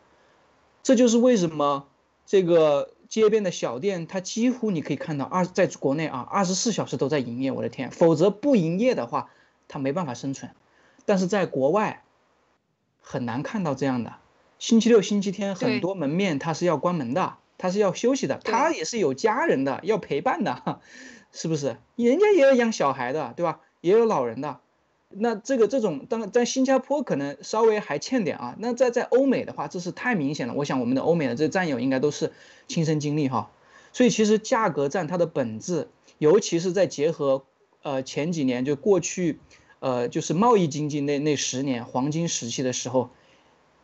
这就是为什么这个街边的小店，它几乎你可以看到二在国内啊，二十四小时都在营业。我的天，否则不营业的话，它没办法生存。但是在国外，很难看到这样的，星期六、星期天很多门面他是要关门的。他是要休息的，他也是有家人的，要陪伴的，是不是？人家也要养小孩的，对吧？也有老人的。那这个这种，当在新加坡可能稍微还欠点啊。那在在欧美的话，这是太明显了。我想我们的欧美的这战友应该都是亲身经历哈。所以其实价格战它的本质，尤其是在结合呃前几年就过去，呃就是贸易经济那那十年黄金时期的时候。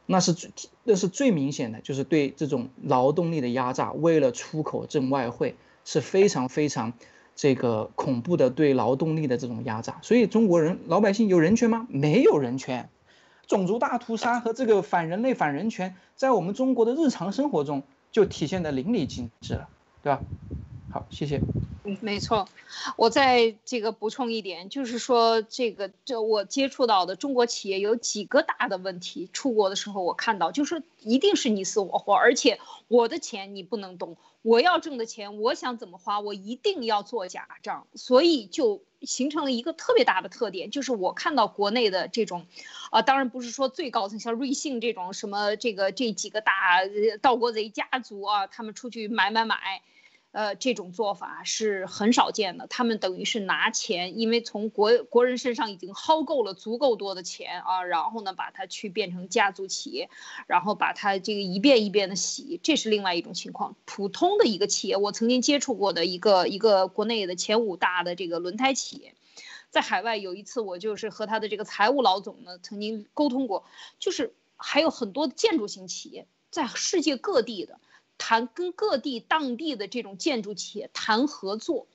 那是最那是最明显的，就是对这种劳动力的压榨，为了出口挣外汇，是非常非常这个恐怖的对劳动力的这种压榨。所以中国人老百姓有人权吗？没有人权，种族大屠杀和这个反人类反人权，在我们中国的日常生活中就体现的淋漓尽致了，对吧？好，谢谢。嗯没错，我在这个补充一点，就是说这个这我接触到的中国企业有几个大的问题。出国的时候我看到，就是一定是你死我活，而且我的钱你不能动，我要挣的钱，我想怎么花，我一定要做假账，所以就形成了一个特别大的特点，就是我看到国内的这种，啊，当然不是说最高层，像瑞幸这种什么这个这几个大盗国贼家族啊，他们出去买买买。呃，这种做法是很少见的。他们等于是拿钱，因为从国国人身上已经薅够了足够多的钱啊，然后呢，把它去变成家族企业，然后把它这个一遍一遍的洗，这是另外一种情况。普通的一个企业，我曾经接触过的一个一个国内的前五大的这个轮胎企业，在海外有一次，我就是和他的这个财务老总呢曾经沟通过，就是还有很多建筑型企业在世界各地的。谈跟各地当地的这种建筑企业谈合作，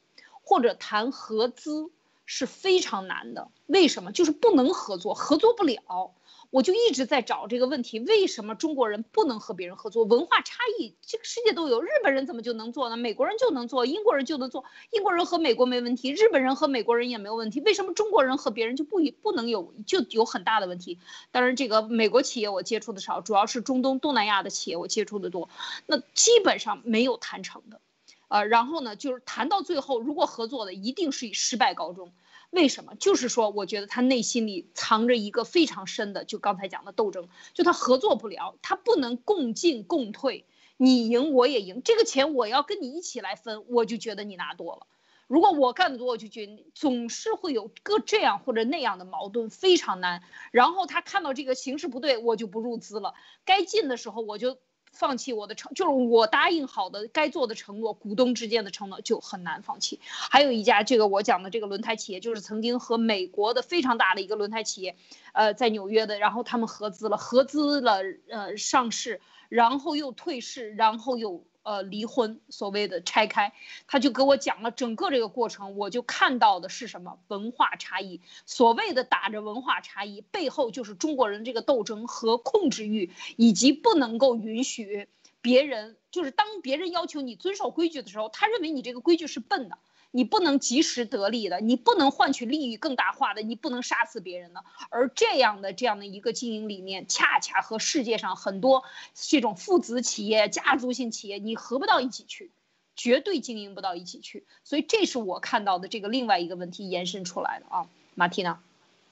或者谈合资是非常难的。为什么？就是不能合作，合作不了。我就一直在找这个问题：为什么中国人不能和别人合作？文化差异，这个世界都有。日本人怎么就能做呢？美国人就能做，英国人就能做。英国人和美国没问题，日本人和美国人也没有问题。为什么中国人和别人就不不能有就有很大的问题？当然，这个美国企业我接触的少，主要是中东、东南亚的企业我接触的多。那基本上没有谈成的，呃，然后呢，就是谈到最后，如果合作的，一定是以失败告终。为什么？就是说，我觉得他内心里藏着一个非常深的，就刚才讲的斗争，就他合作不了，他不能共进共退，你赢我也赢，这个钱我要跟你一起来分，我就觉得你拿多了。如果我干的多，我就觉得总是会有个这样或者那样的矛盾，非常难。然后他看到这个形势不对，我就不入资了。该进的时候我就。放弃我的承，就是我答应好的该做的承诺，股东之间的承诺就很难放弃。还有一家这个我讲的这个轮胎企业，就是曾经和美国的非常大的一个轮胎企业，呃，在纽约的，然后他们合资了，合资了，呃，上市，然后又退市，然后又。呃离婚，所谓的拆开，他就给我讲了整个这个过程，我就看到的是什么文化差异。所谓的打着文化差异，背后就是中国人这个斗争和控制欲，以及不能够允许别人，就是当别人要求你遵守规矩的时候，他认为你这个规矩是笨的。你不能及时得利的，你不能换取利益更大化的，你不能杀死别人的。而这样的这样的一个经营理念，恰恰和世界上很多这种父子企业、家族性企业，你合不到一起去，绝对经营不到一起去。所以这是我看到的这个另外一个问题延伸出来的啊，马蒂娜。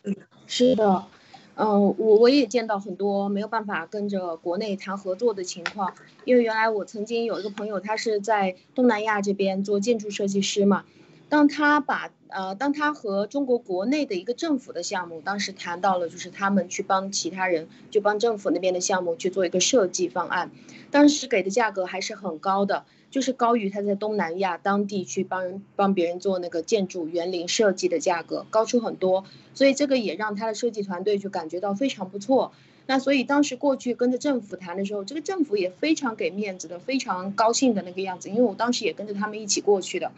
嗯，是的。嗯，我我也见到很多没有办法跟着国内谈合作的情况，因为原来我曾经有一个朋友，他是在东南亚这边做建筑设计师嘛，当他把呃，当他和中国国内的一个政府的项目，当时谈到了，就是他们去帮其他人，就帮政府那边的项目去做一个设计方案，当时给的价格还是很高的。就是高于他在东南亚当地去帮帮别人做那个建筑园林设计的价格高出很多，所以这个也让他的设计团队就感觉到非常不错。那所以当时过去跟着政府谈的时候，这个政府也非常给面子的，非常高兴的那个样子。因为我当时也跟着他们一起过去的，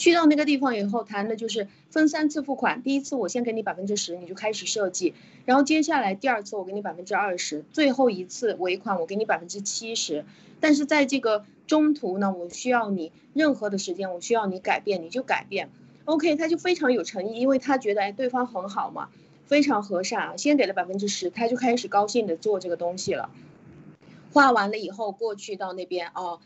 去到那个地方以后谈的就是分三次付款，第一次我先给你百分之十，你就开始设计，然后接下来第二次我给你百分之二十，最后一次尾款我给你百分之七十。但是在这个中途呢，我需要你任何的时间，我需要你改变，你就改变。OK，他就非常有诚意，因为他觉得哎对方很好嘛，非常和善啊。先给了百分之十，他就开始高兴的做这个东西了。画完了以后过去到那边哦，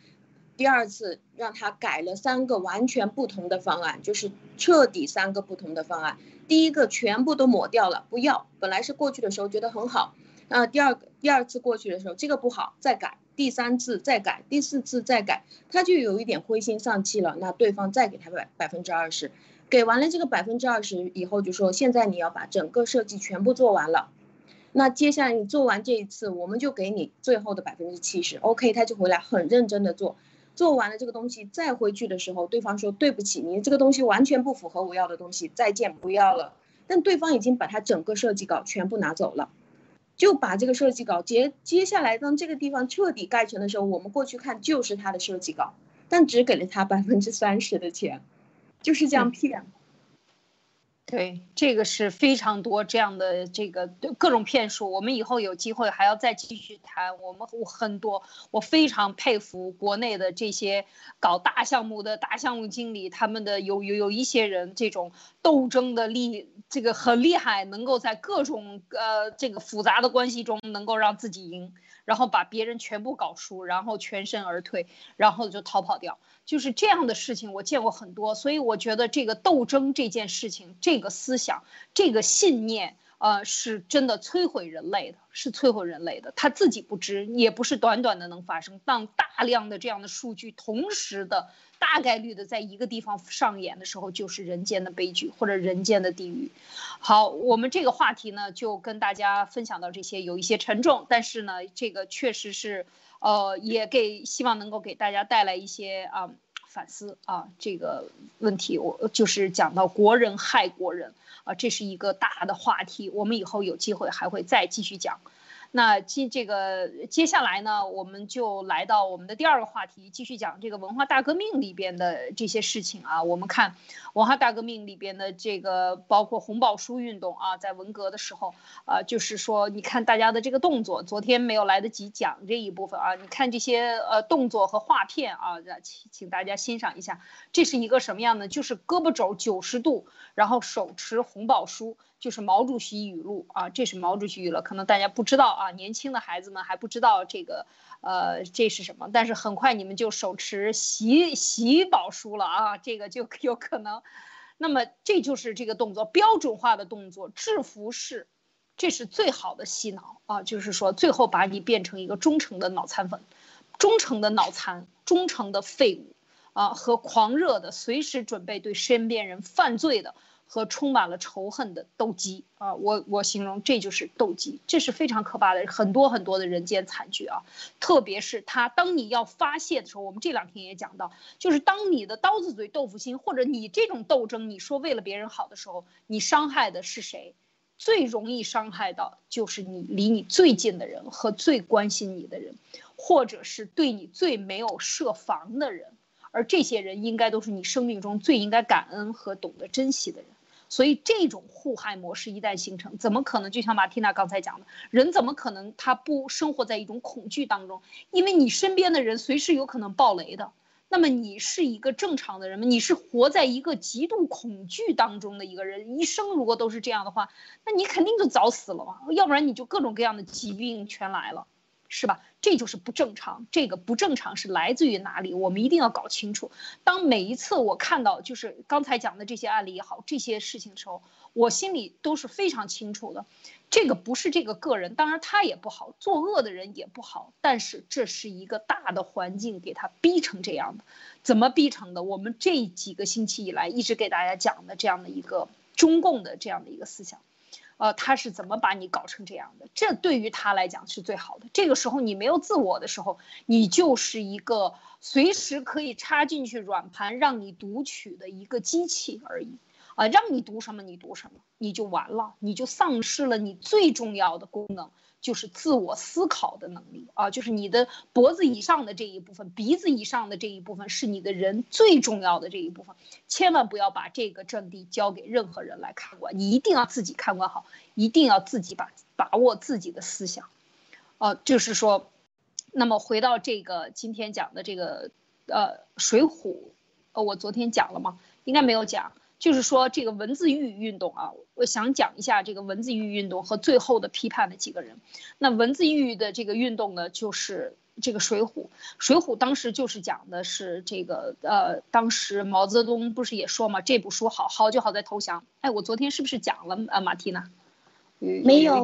第二次让他改了三个完全不同的方案，就是彻底三个不同的方案。第一个全部都抹掉了，不要。本来是过去的时候觉得很好，那第二个第二次过去的时候这个不好，再改。第三次再改，第四次再改，他就有一点灰心丧气了。那对方再给他百百分之二十，给完了这个百分之二十以后，就说现在你要把整个设计全部做完了。那接下来你做完这一次，我们就给你最后的百分之七十。OK，他就回来很认真的做，做完了这个东西再回去的时候，对方说对不起，你这个东西完全不符合我要的东西，再见，不要了。但对方已经把他整个设计稿全部拿走了。就把这个设计稿接接下来，当这个地方彻底盖成的时候，我们过去看就是他的设计稿，但只给了他百分之三十的钱，就是这样骗。对，这个是非常多这样的这个各种骗术。我们以后有机会还要再继续谈。我们我很多，我非常佩服国内的这些搞大项目的大项目经理，他们的有有有一些人这种斗争的力，这个很厉害，能够在各种呃这个复杂的关系中能够让自己赢，然后把别人全部搞输，然后全身而退，然后就逃跑掉。就是这样的事情，我见过很多，所以我觉得这个斗争这件事情，这这个思想，这个信念，呃，是真的摧毁人类的，是摧毁人类的。他自己不知，也不是短短的能发生。当大量的这样的数据同时的大概率的在一个地方上演的时候，就是人间的悲剧或者人间的地狱。好，我们这个话题呢，就跟大家分享到这些，有一些沉重，但是呢，这个确实是。呃，也给希望能够给大家带来一些啊反思啊这个问题，我就是讲到国人害国人啊，这是一个大的话题，我们以后有机会还会再继续讲。那接这个接下来呢，我们就来到我们的第二个话题，继续讲这个文化大革命里边的这些事情啊。我们看文化大革命里边的这个，包括红宝书运动啊，在文革的时候啊，就是说，你看大家的这个动作，昨天没有来得及讲这一部分啊。你看这些呃动作和画片啊，请请大家欣赏一下，这是一个什么样的？就是胳膊肘九十度，然后手持红宝书。就是毛主席语录啊，这是毛主席语录，可能大家不知道啊，年轻的孩子们还不知道这个，呃，这是什么？但是很快你们就手持习习宝书了啊，这个就有可能。那么这就是这个动作标准化的动作，制服式，这是最好的洗脑啊，就是说最后把你变成一个忠诚的脑残粉，忠诚的脑残，忠诚的废物啊，和狂热的随时准备对身边人犯罪的。和充满了仇恨的斗鸡啊，我我形容这就是斗鸡，这是非常可怕的，很多很多的人间惨剧啊。特别是他，当你要发泄的时候，我们这两天也讲到，就是当你的刀子嘴豆腐心，或者你这种斗争，你说为了别人好的时候，你伤害的是谁？最容易伤害到就是你离你最近的人和最关心你的人，或者是对你最没有设防的人，而这些人应该都是你生命中最应该感恩和懂得珍惜的人。所以这种互害模式一旦形成，怎么可能？就像马蒂娜刚才讲的，人怎么可能他不生活在一种恐惧当中？因为你身边的人随时有可能爆雷的。那么你是一个正常的人吗？你是活在一个极度恐惧当中的一个人，一生如果都是这样的话，那你肯定就早死了嘛，要不然你就各种各样的疾病全来了，是吧？这就是不正常。这个不正常是来自于哪里？我们一定要搞清楚。当每一次我看到就是刚才讲的这些案例也好，这些事情的时候，我心里都是非常清楚的。这个不是这个个人，当然他也不好，作恶的人也不好，但是这是一个大的环境给他逼成这样的，怎么逼成的？我们这几个星期以来一直给大家讲的这样的一个中共的这样的一个思想，呃，他是怎么把你搞成这样的？这对于他来讲是最好的。这个时候你没有自我的时候，你就是一个随时可以插进去软盘让你读取的一个机器而已。啊，让你读什么你读什么，你就完了，你就丧失了你最重要的功能，就是自我思考的能力啊，就是你的脖子以上的这一部分，鼻子以上的这一部分是你的人最重要的这一部分，千万不要把这个阵地交给任何人来看管，你一定要自己看管好，一定要自己把把握自己的思想，呃，就是说，那么回到这个今天讲的这个呃水浒，呃，我昨天讲了吗？应该没有讲。就是说，这个文字狱运动啊，我想讲一下这个文字狱运动和最后的批判的几个人。那文字狱的这个运动呢，就是这个《水浒》。《水浒》当时就是讲的是这个，呃，当时毛泽东不是也说嘛，这部书好好就好在投降。哎，我昨天是不是讲了啊，马蒂娜？没有，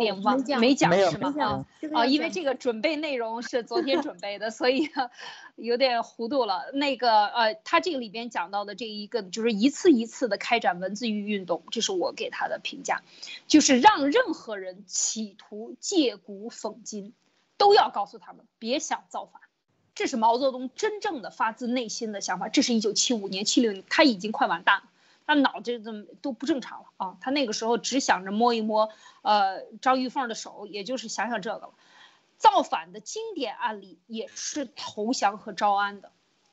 没讲是吗？啊啊，因为这个准备内容是昨天准备的，所以 有点糊涂了。那个呃，他这个里边讲到的这一个就是一次一次的开展文字狱运动，这是我给他的评价，就是让任何人企图借古讽今，都要告诉他们别想造反。这是毛泽东真正的发自内心的想法。这是一九七五年、七六年，他已经快完蛋了。他脑子怎么都不正常了啊！他那个时候只想着摸一摸，呃，张玉凤的手，也就是想想这个了。造反的经典案例也是投降和招安的，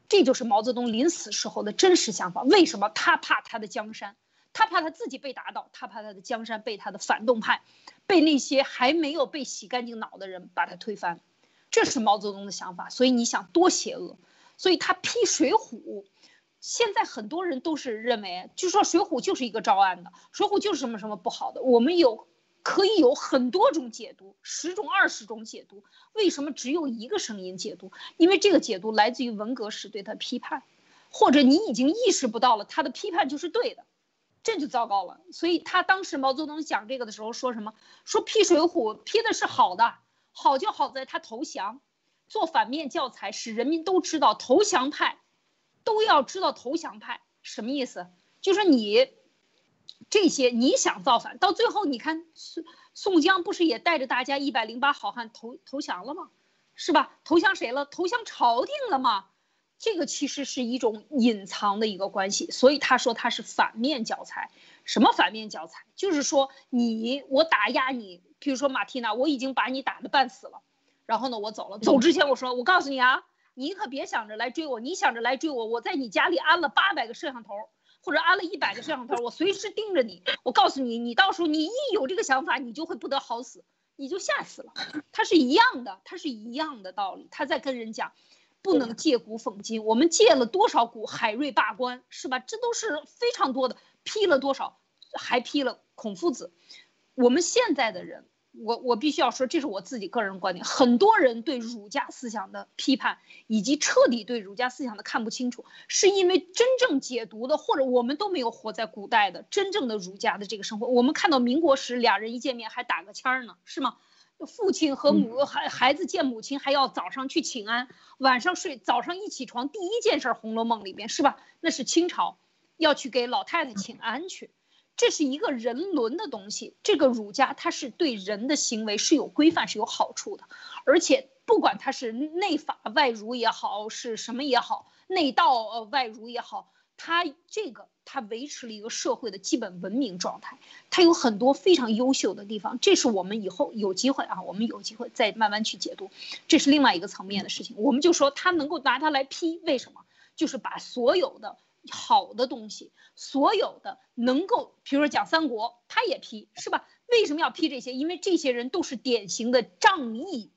这就是毛泽东临死时候的真实想法。为什么他怕他的江山？他怕他自己被打倒，他怕他的江山被他的反动派，被那些还没有被洗干净脑的人把他推翻。这是毛泽东的想法。所以你想多邪恶？所以他批《水浒》。现在很多人都是认为，就说《水浒》就是一个招安的，《水浒》就是什么什么不好的。我们有可以有很多种解读，十种、二十种解读。为什么只有一个声音解读？因为这个解读来自于文革时对他批判，或者你已经意识不到了他的批判就是对的，这就糟糕了。所以他当时毛泽东讲这个的时候说什么？说批《水浒》批的是好的，好就好在他投降，做反面教材，使人民都知道投降派。都要知道投降派什么意思，就是你这些你想造反，到最后你看宋宋江不是也带着大家一百零八好汉投投降了吗？是吧？投降谁了？投降朝廷了吗？这个其实是一种隐藏的一个关系，所以他说他是反面教材。什么反面教材？就是说你我打压你，比如说马蒂娜，我已经把你打的半死了，然后呢我走了，走之前我说我告诉你啊。你可别想着来追我，你想着来追我，我在你家里安了八百个摄像头，或者安了一百个摄像头，我随时盯着你。我告诉你，你到时候你一有这个想法，你就会不得好死，你就吓死了。他是一样的，他是一样的道理。他在跟人讲，不能借古讽今。我们借了多少古？海瑞罢官是吧？这都是非常多的。批了多少？还批了孔夫子。我们现在的人。我我必须要说，这是我自己个人观点。很多人对儒家思想的批判，以及彻底对儒家思想的看不清楚，是因为真正解读的，或者我们都没有活在古代的真正的儒家的这个生活。我们看到民国时，俩人一见面还打个签儿呢，是吗？父亲和母孩孩子见母亲还要早上去请安，晚上睡早上一起床第一件事，《红楼梦》里边是吧？那是清朝，要去给老太太请安去。这是一个人伦的东西，这个儒家它是对人的行为是有规范、是有好处的，而且不管它是内法外儒也好，是什么也好，内道呃外儒也好，它这个它维持了一个社会的基本文明状态，它有很多非常优秀的地方，这是我们以后有机会啊，我们有机会再慢慢去解读，这是另外一个层面的事情。我们就说它能够拿它来批，为什么？就是把所有的好的东西，所有的能够，比如说讲三国，他也批，是吧？为什么要批这些？因为这些人都是典型的仗义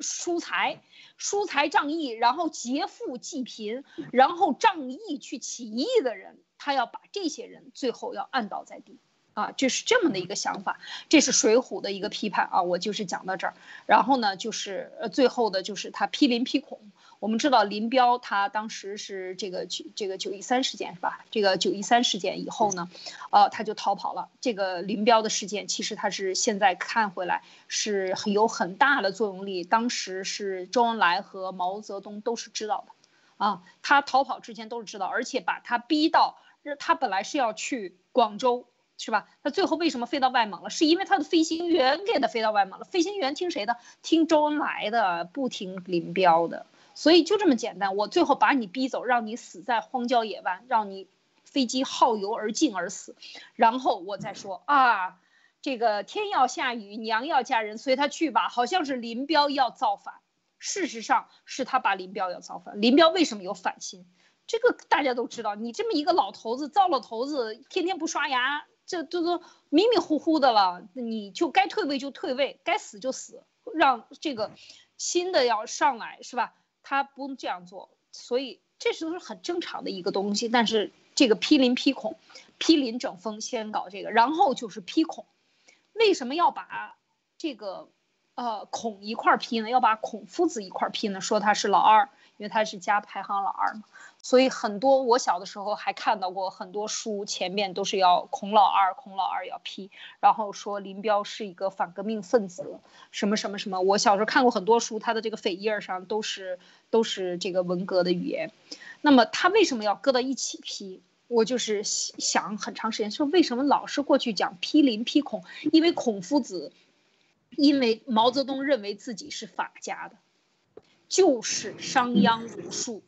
疏财。疏财仗义，然后劫富济贫，然后仗义去起义的人，他要把这些人最后要按倒在地，啊，这是这么的一个想法，这是《水浒》的一个批判啊，我就是讲到这儿，然后呢，就是呃，最后的就是他批林批孔。我们知道林彪他当时是这个九这个九一三事件是吧？这个九一三事件以后呢，呃，他就逃跑了。这个林彪的事件其实他是现在看回来是有很大的作用力。当时是周恩来和毛泽东都是知道的，啊，他逃跑之前都是知道，而且把他逼到他本来是要去广州是吧？他最后为什么飞到外蒙了？是因为他的飞行员给他飞到外蒙了。飞行员听谁的？听周恩来的，不听林彪的。所以就这么简单，我最后把你逼走，让你死在荒郊野外，让你飞机耗油而尽而死，然后我再说啊，这个天要下雨，娘要嫁人，随他去吧。好像是林彪要造反，事实上是他把林彪要造反。林彪为什么有反心？这个大家都知道，你这么一个老头子，糟老头子，天天不刷牙，这都都迷迷糊糊的了，你就该退位就退位，该死就死，让这个新的要上来，是吧？他不能这样做，所以这是都是很正常的一个东西。但是这个批林批孔，批林整风先搞这个，然后就是批孔。为什么要把这个呃孔一块批呢？要把孔夫子一块批呢？说他是老二，因为他是家排行老二嘛。所以很多我小的时候还看到过很多书，前面都是要孔老二，孔老二要批，然后说林彪是一个反革命分子，什么什么什么。我小时候看过很多书，他的这个扉页上都是都是这个文革的语言。那么他为什么要搁到一起批？我就是想很长时间，说为什么老是过去讲批林批孔？因为孔夫子，因为毛泽东认为自己是法家的，就是商鞅无数。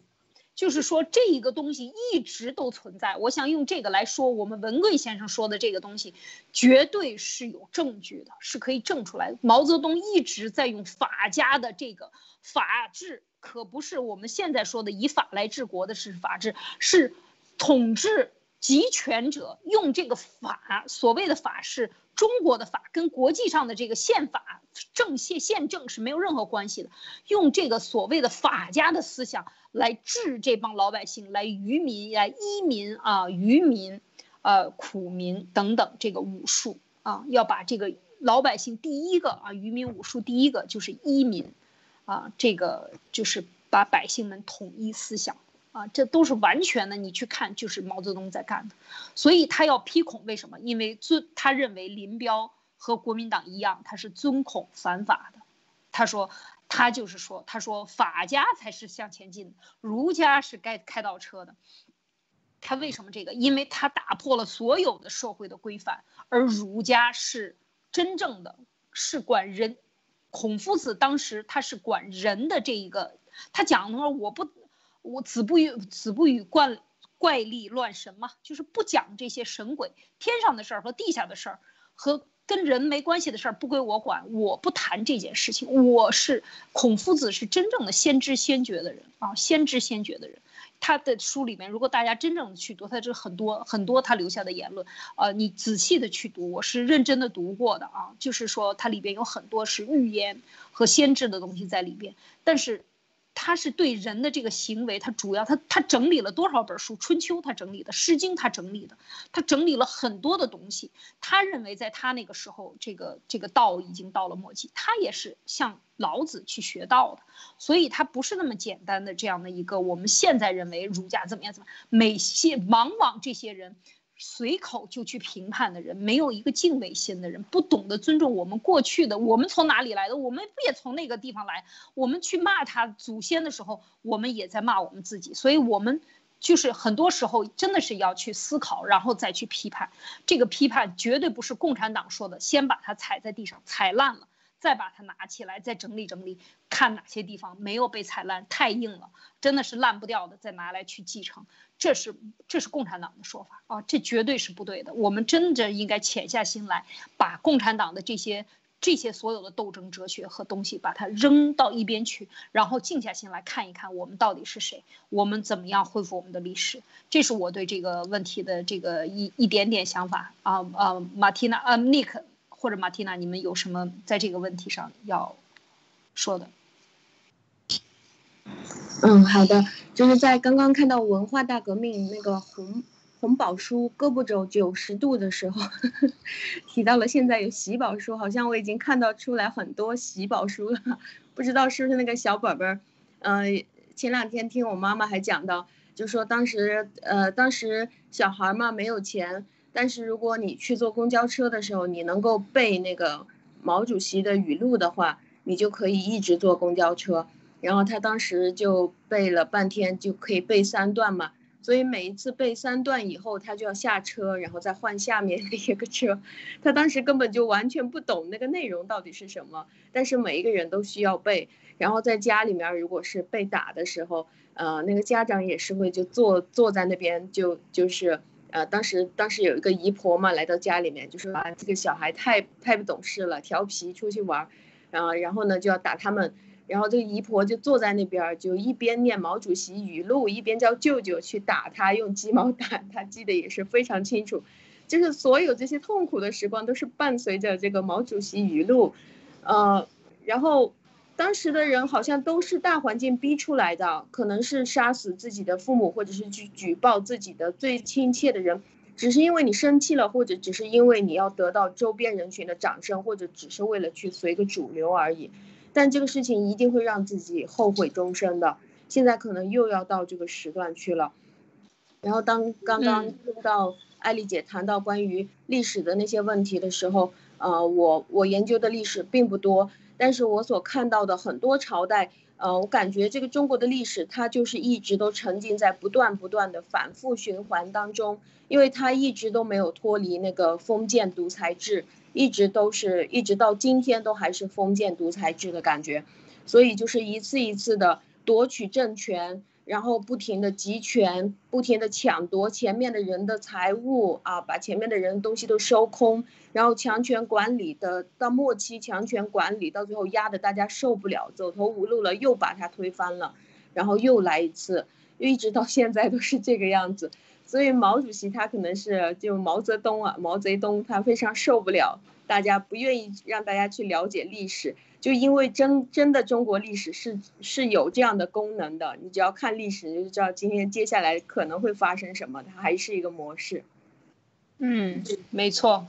就是说，这一个东西一直都存在。我想用这个来说，我们文贵先生说的这个东西，绝对是有证据的，是可以证出来。毛泽东一直在用法家的这个法治，可不是我们现在说的以法来治国的是法治，是统治集权者用这个法，所谓的法是中国的法，跟国际上的这个宪法、政宪、宪政是没有任何关系的，用这个所谓的法家的思想。来治这帮老百姓，来愚民，来医民啊，愚民，呃，苦民等等，这个武术啊，要把这个老百姓第一个啊，愚民武术第一个就是医民，啊，这个就是把百姓们统一思想啊，这都是完全的，你去看就是毛泽东在干的，所以他要批孔，为什么？因为尊他认为林彪和国民党一样，他是尊孔反法的，他说。他就是说，他说法家才是向前进的，儒家是该开倒车的。他为什么这个？因为他打破了所有的社会的规范，而儒家是真正的，是管人。孔夫子当时他是管人的这一个，他讲的说我不，我子不语子不语怪怪力乱神嘛，就是不讲这些神鬼天上的事儿和地下的事儿和。跟人没关系的事儿不归我管，我不谈这件事情。我是孔夫子，是真正的先知先觉的人啊，先知先觉的人。他的书里面，如果大家真正的去读，他这很多很多他留下的言论，呃，你仔细的去读，我是认真的读过的啊。就是说，它里边有很多是预言和先知的东西在里边，但是。他是对人的这个行为，他主要他他整理了多少本书？《春秋》他整理的，《诗经》他整理的，他整理了很多的东西。他认为在他那个时候，这个这个道已经到了末期，他也是向老子去学道的，所以他不是那么简单的这样的一个我们现在认为儒家怎么样怎么样，每些往往这些人。随口就去评判的人，没有一个敬畏心的人，不懂得尊重我们过去的，我们从哪里来的？我们不也从那个地方来？我们去骂他祖先的时候，我们也在骂我们自己。所以，我们就是很多时候真的是要去思考，然后再去批判。这个批判绝对不是共产党说的，先把它踩在地上，踩烂了。再把它拿起来，再整理整理，看哪些地方没有被踩烂，太硬了，真的是烂不掉的，再拿来去继承。这是这是共产党的说法啊，这绝对是不对的。我们真的应该潜下心来，把共产党的这些这些所有的斗争哲学和东西，把它扔到一边去，然后静下心来看一看我们到底是谁，我们怎么样恢复我们的历史。这是我对这个问题的这个一一点点想法啊啊，马蒂娜啊，Nick。或者马蒂娜，你们有什么在这个问题上要说的？嗯，好的，就是在刚刚看到文化大革命那个红红宝书胳膊肘九十度的时候，提到了现在有喜宝书，好像我已经看到出来很多喜宝书了，不知道是不是那个小本本儿？呃，前两天听我妈妈还讲到，就说当时呃当时小孩嘛没有钱。但是如果你去坐公交车的时候，你能够背那个毛主席的语录的话，你就可以一直坐公交车。然后他当时就背了半天，就可以背三段嘛。所以每一次背三段以后，他就要下车，然后再换下面的一个车。他当时根本就完全不懂那个内容到底是什么。但是每一个人都需要背。然后在家里面，如果是被打的时候，呃，那个家长也是会就坐坐在那边，就就是。呃，当时当时有一个姨婆嘛，来到家里面就说啊，这个小孩太太不懂事了，调皮出去玩，然后，然后呢就要打他们，然后这个姨婆就坐在那边，就一边念毛主席语录，一边叫舅舅去打他，用鸡毛掸，他记得也是非常清楚，就是所有这些痛苦的时光都是伴随着这个毛主席语录，呃，然后。当时的人好像都是大环境逼出来的，可能是杀死自己的父母，或者是去举报自己的最亲切的人，只是因为你生气了，或者只是因为你要得到周边人群的掌声，或者只是为了去随个主流而已。但这个事情一定会让自己后悔终生的。现在可能又要到这个时段去了。然后当刚刚听到艾丽姐谈到关于历史的那些问题的时候，呃，我我研究的历史并不多。但是我所看到的很多朝代，呃，我感觉这个中国的历史，它就是一直都沉浸在不断不断的反复循环当中，因为它一直都没有脱离那个封建独裁制，一直都是一直到今天都还是封建独裁制的感觉，所以就是一次一次的夺取政权。然后不停的集权，不停的抢夺前面的人的财物啊，把前面的人东西都收空，然后强权管理的到末期，强权管理到最后压得大家受不了，走投无路了，又把它推翻了，然后又来一次，一直到现在都是这个样子。所以毛主席他可能是就毛泽东啊，毛泽东他非常受不了，大家不愿意让大家去了解历史。就因为真真的中国历史是是有这样的功能的，你只要看历史，你就知道今天接下来可能会发生什么，它还是一个模式。嗯，没错，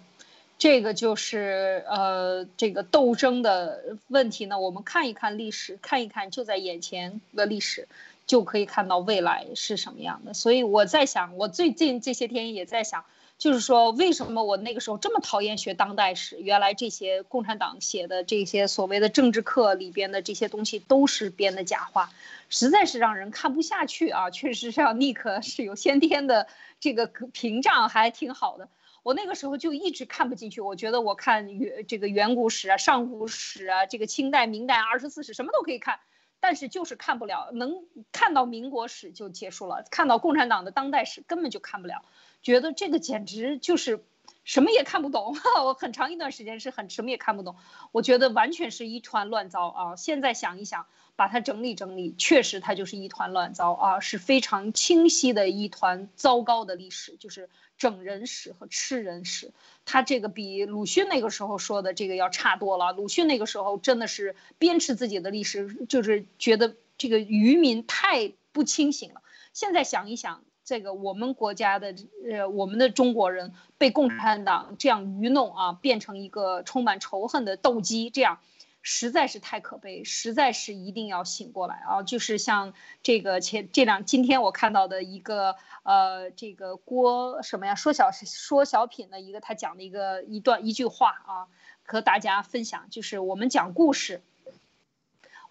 这个就是呃这个斗争的问题呢。我们看一看历史，看一看就在眼前的历史，就可以看到未来是什么样的。所以我在想，我最近这些天也在想。就是说，为什么我那个时候这么讨厌学当代史？原来这些共产党写的这些所谓的政治课里边的这些东西都是编的假话，实在是让人看不下去啊！确实像尼克是有先天的这个屏障，还挺好的。我那个时候就一直看不进去，我觉得我看远这个远古史啊、上古史啊、这个清代、明代、二十四史什么都可以看，但是就是看不了，能看到民国史就结束了，看到共产党的当代史根本就看不了。觉得这个简直就是什么也看不懂，我很长一段时间是很什么也看不懂，我觉得完全是一团乱糟啊！现在想一想，把它整理整理，确实它就是一团乱糟啊，是非常清晰的一团糟糕的历史，就是整人史和吃人史。他这个比鲁迅那个时候说的这个要差多了。鲁迅那个时候真的是鞭笞自己的历史，就是觉得这个愚民太不清醒了。现在想一想。这个我们国家的呃，我们的中国人被共产党这样愚弄啊，变成一个充满仇恨的斗鸡，这样实在是太可悲，实在是一定要醒过来啊！就是像这个前这两今天我看到的一个呃，这个郭什么呀，说小说小品的一个他讲的一个一段一句话啊，和大家分享，就是我们讲故事，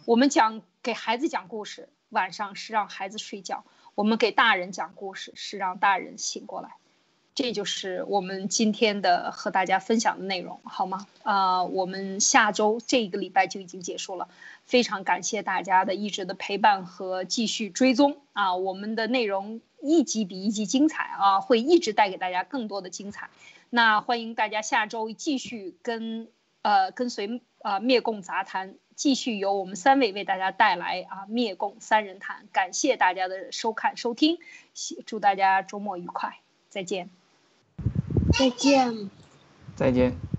我们讲给孩子讲故事，晚上是让孩子睡觉。我们给大人讲故事，是让大人醒过来。这就是我们今天的和大家分享的内容，好吗？啊，我们下周这一个礼拜就已经结束了，非常感谢大家的一直的陪伴和继续追踪啊！我们的内容一集比一集精彩啊，会一直带给大家更多的精彩。那欢迎大家下周继续跟呃跟随啊灭共杂谈，继续由我们三位为大家带来啊灭共三人谈。感谢大家的收看收听，祝大家周末愉快，再见。再见。再见。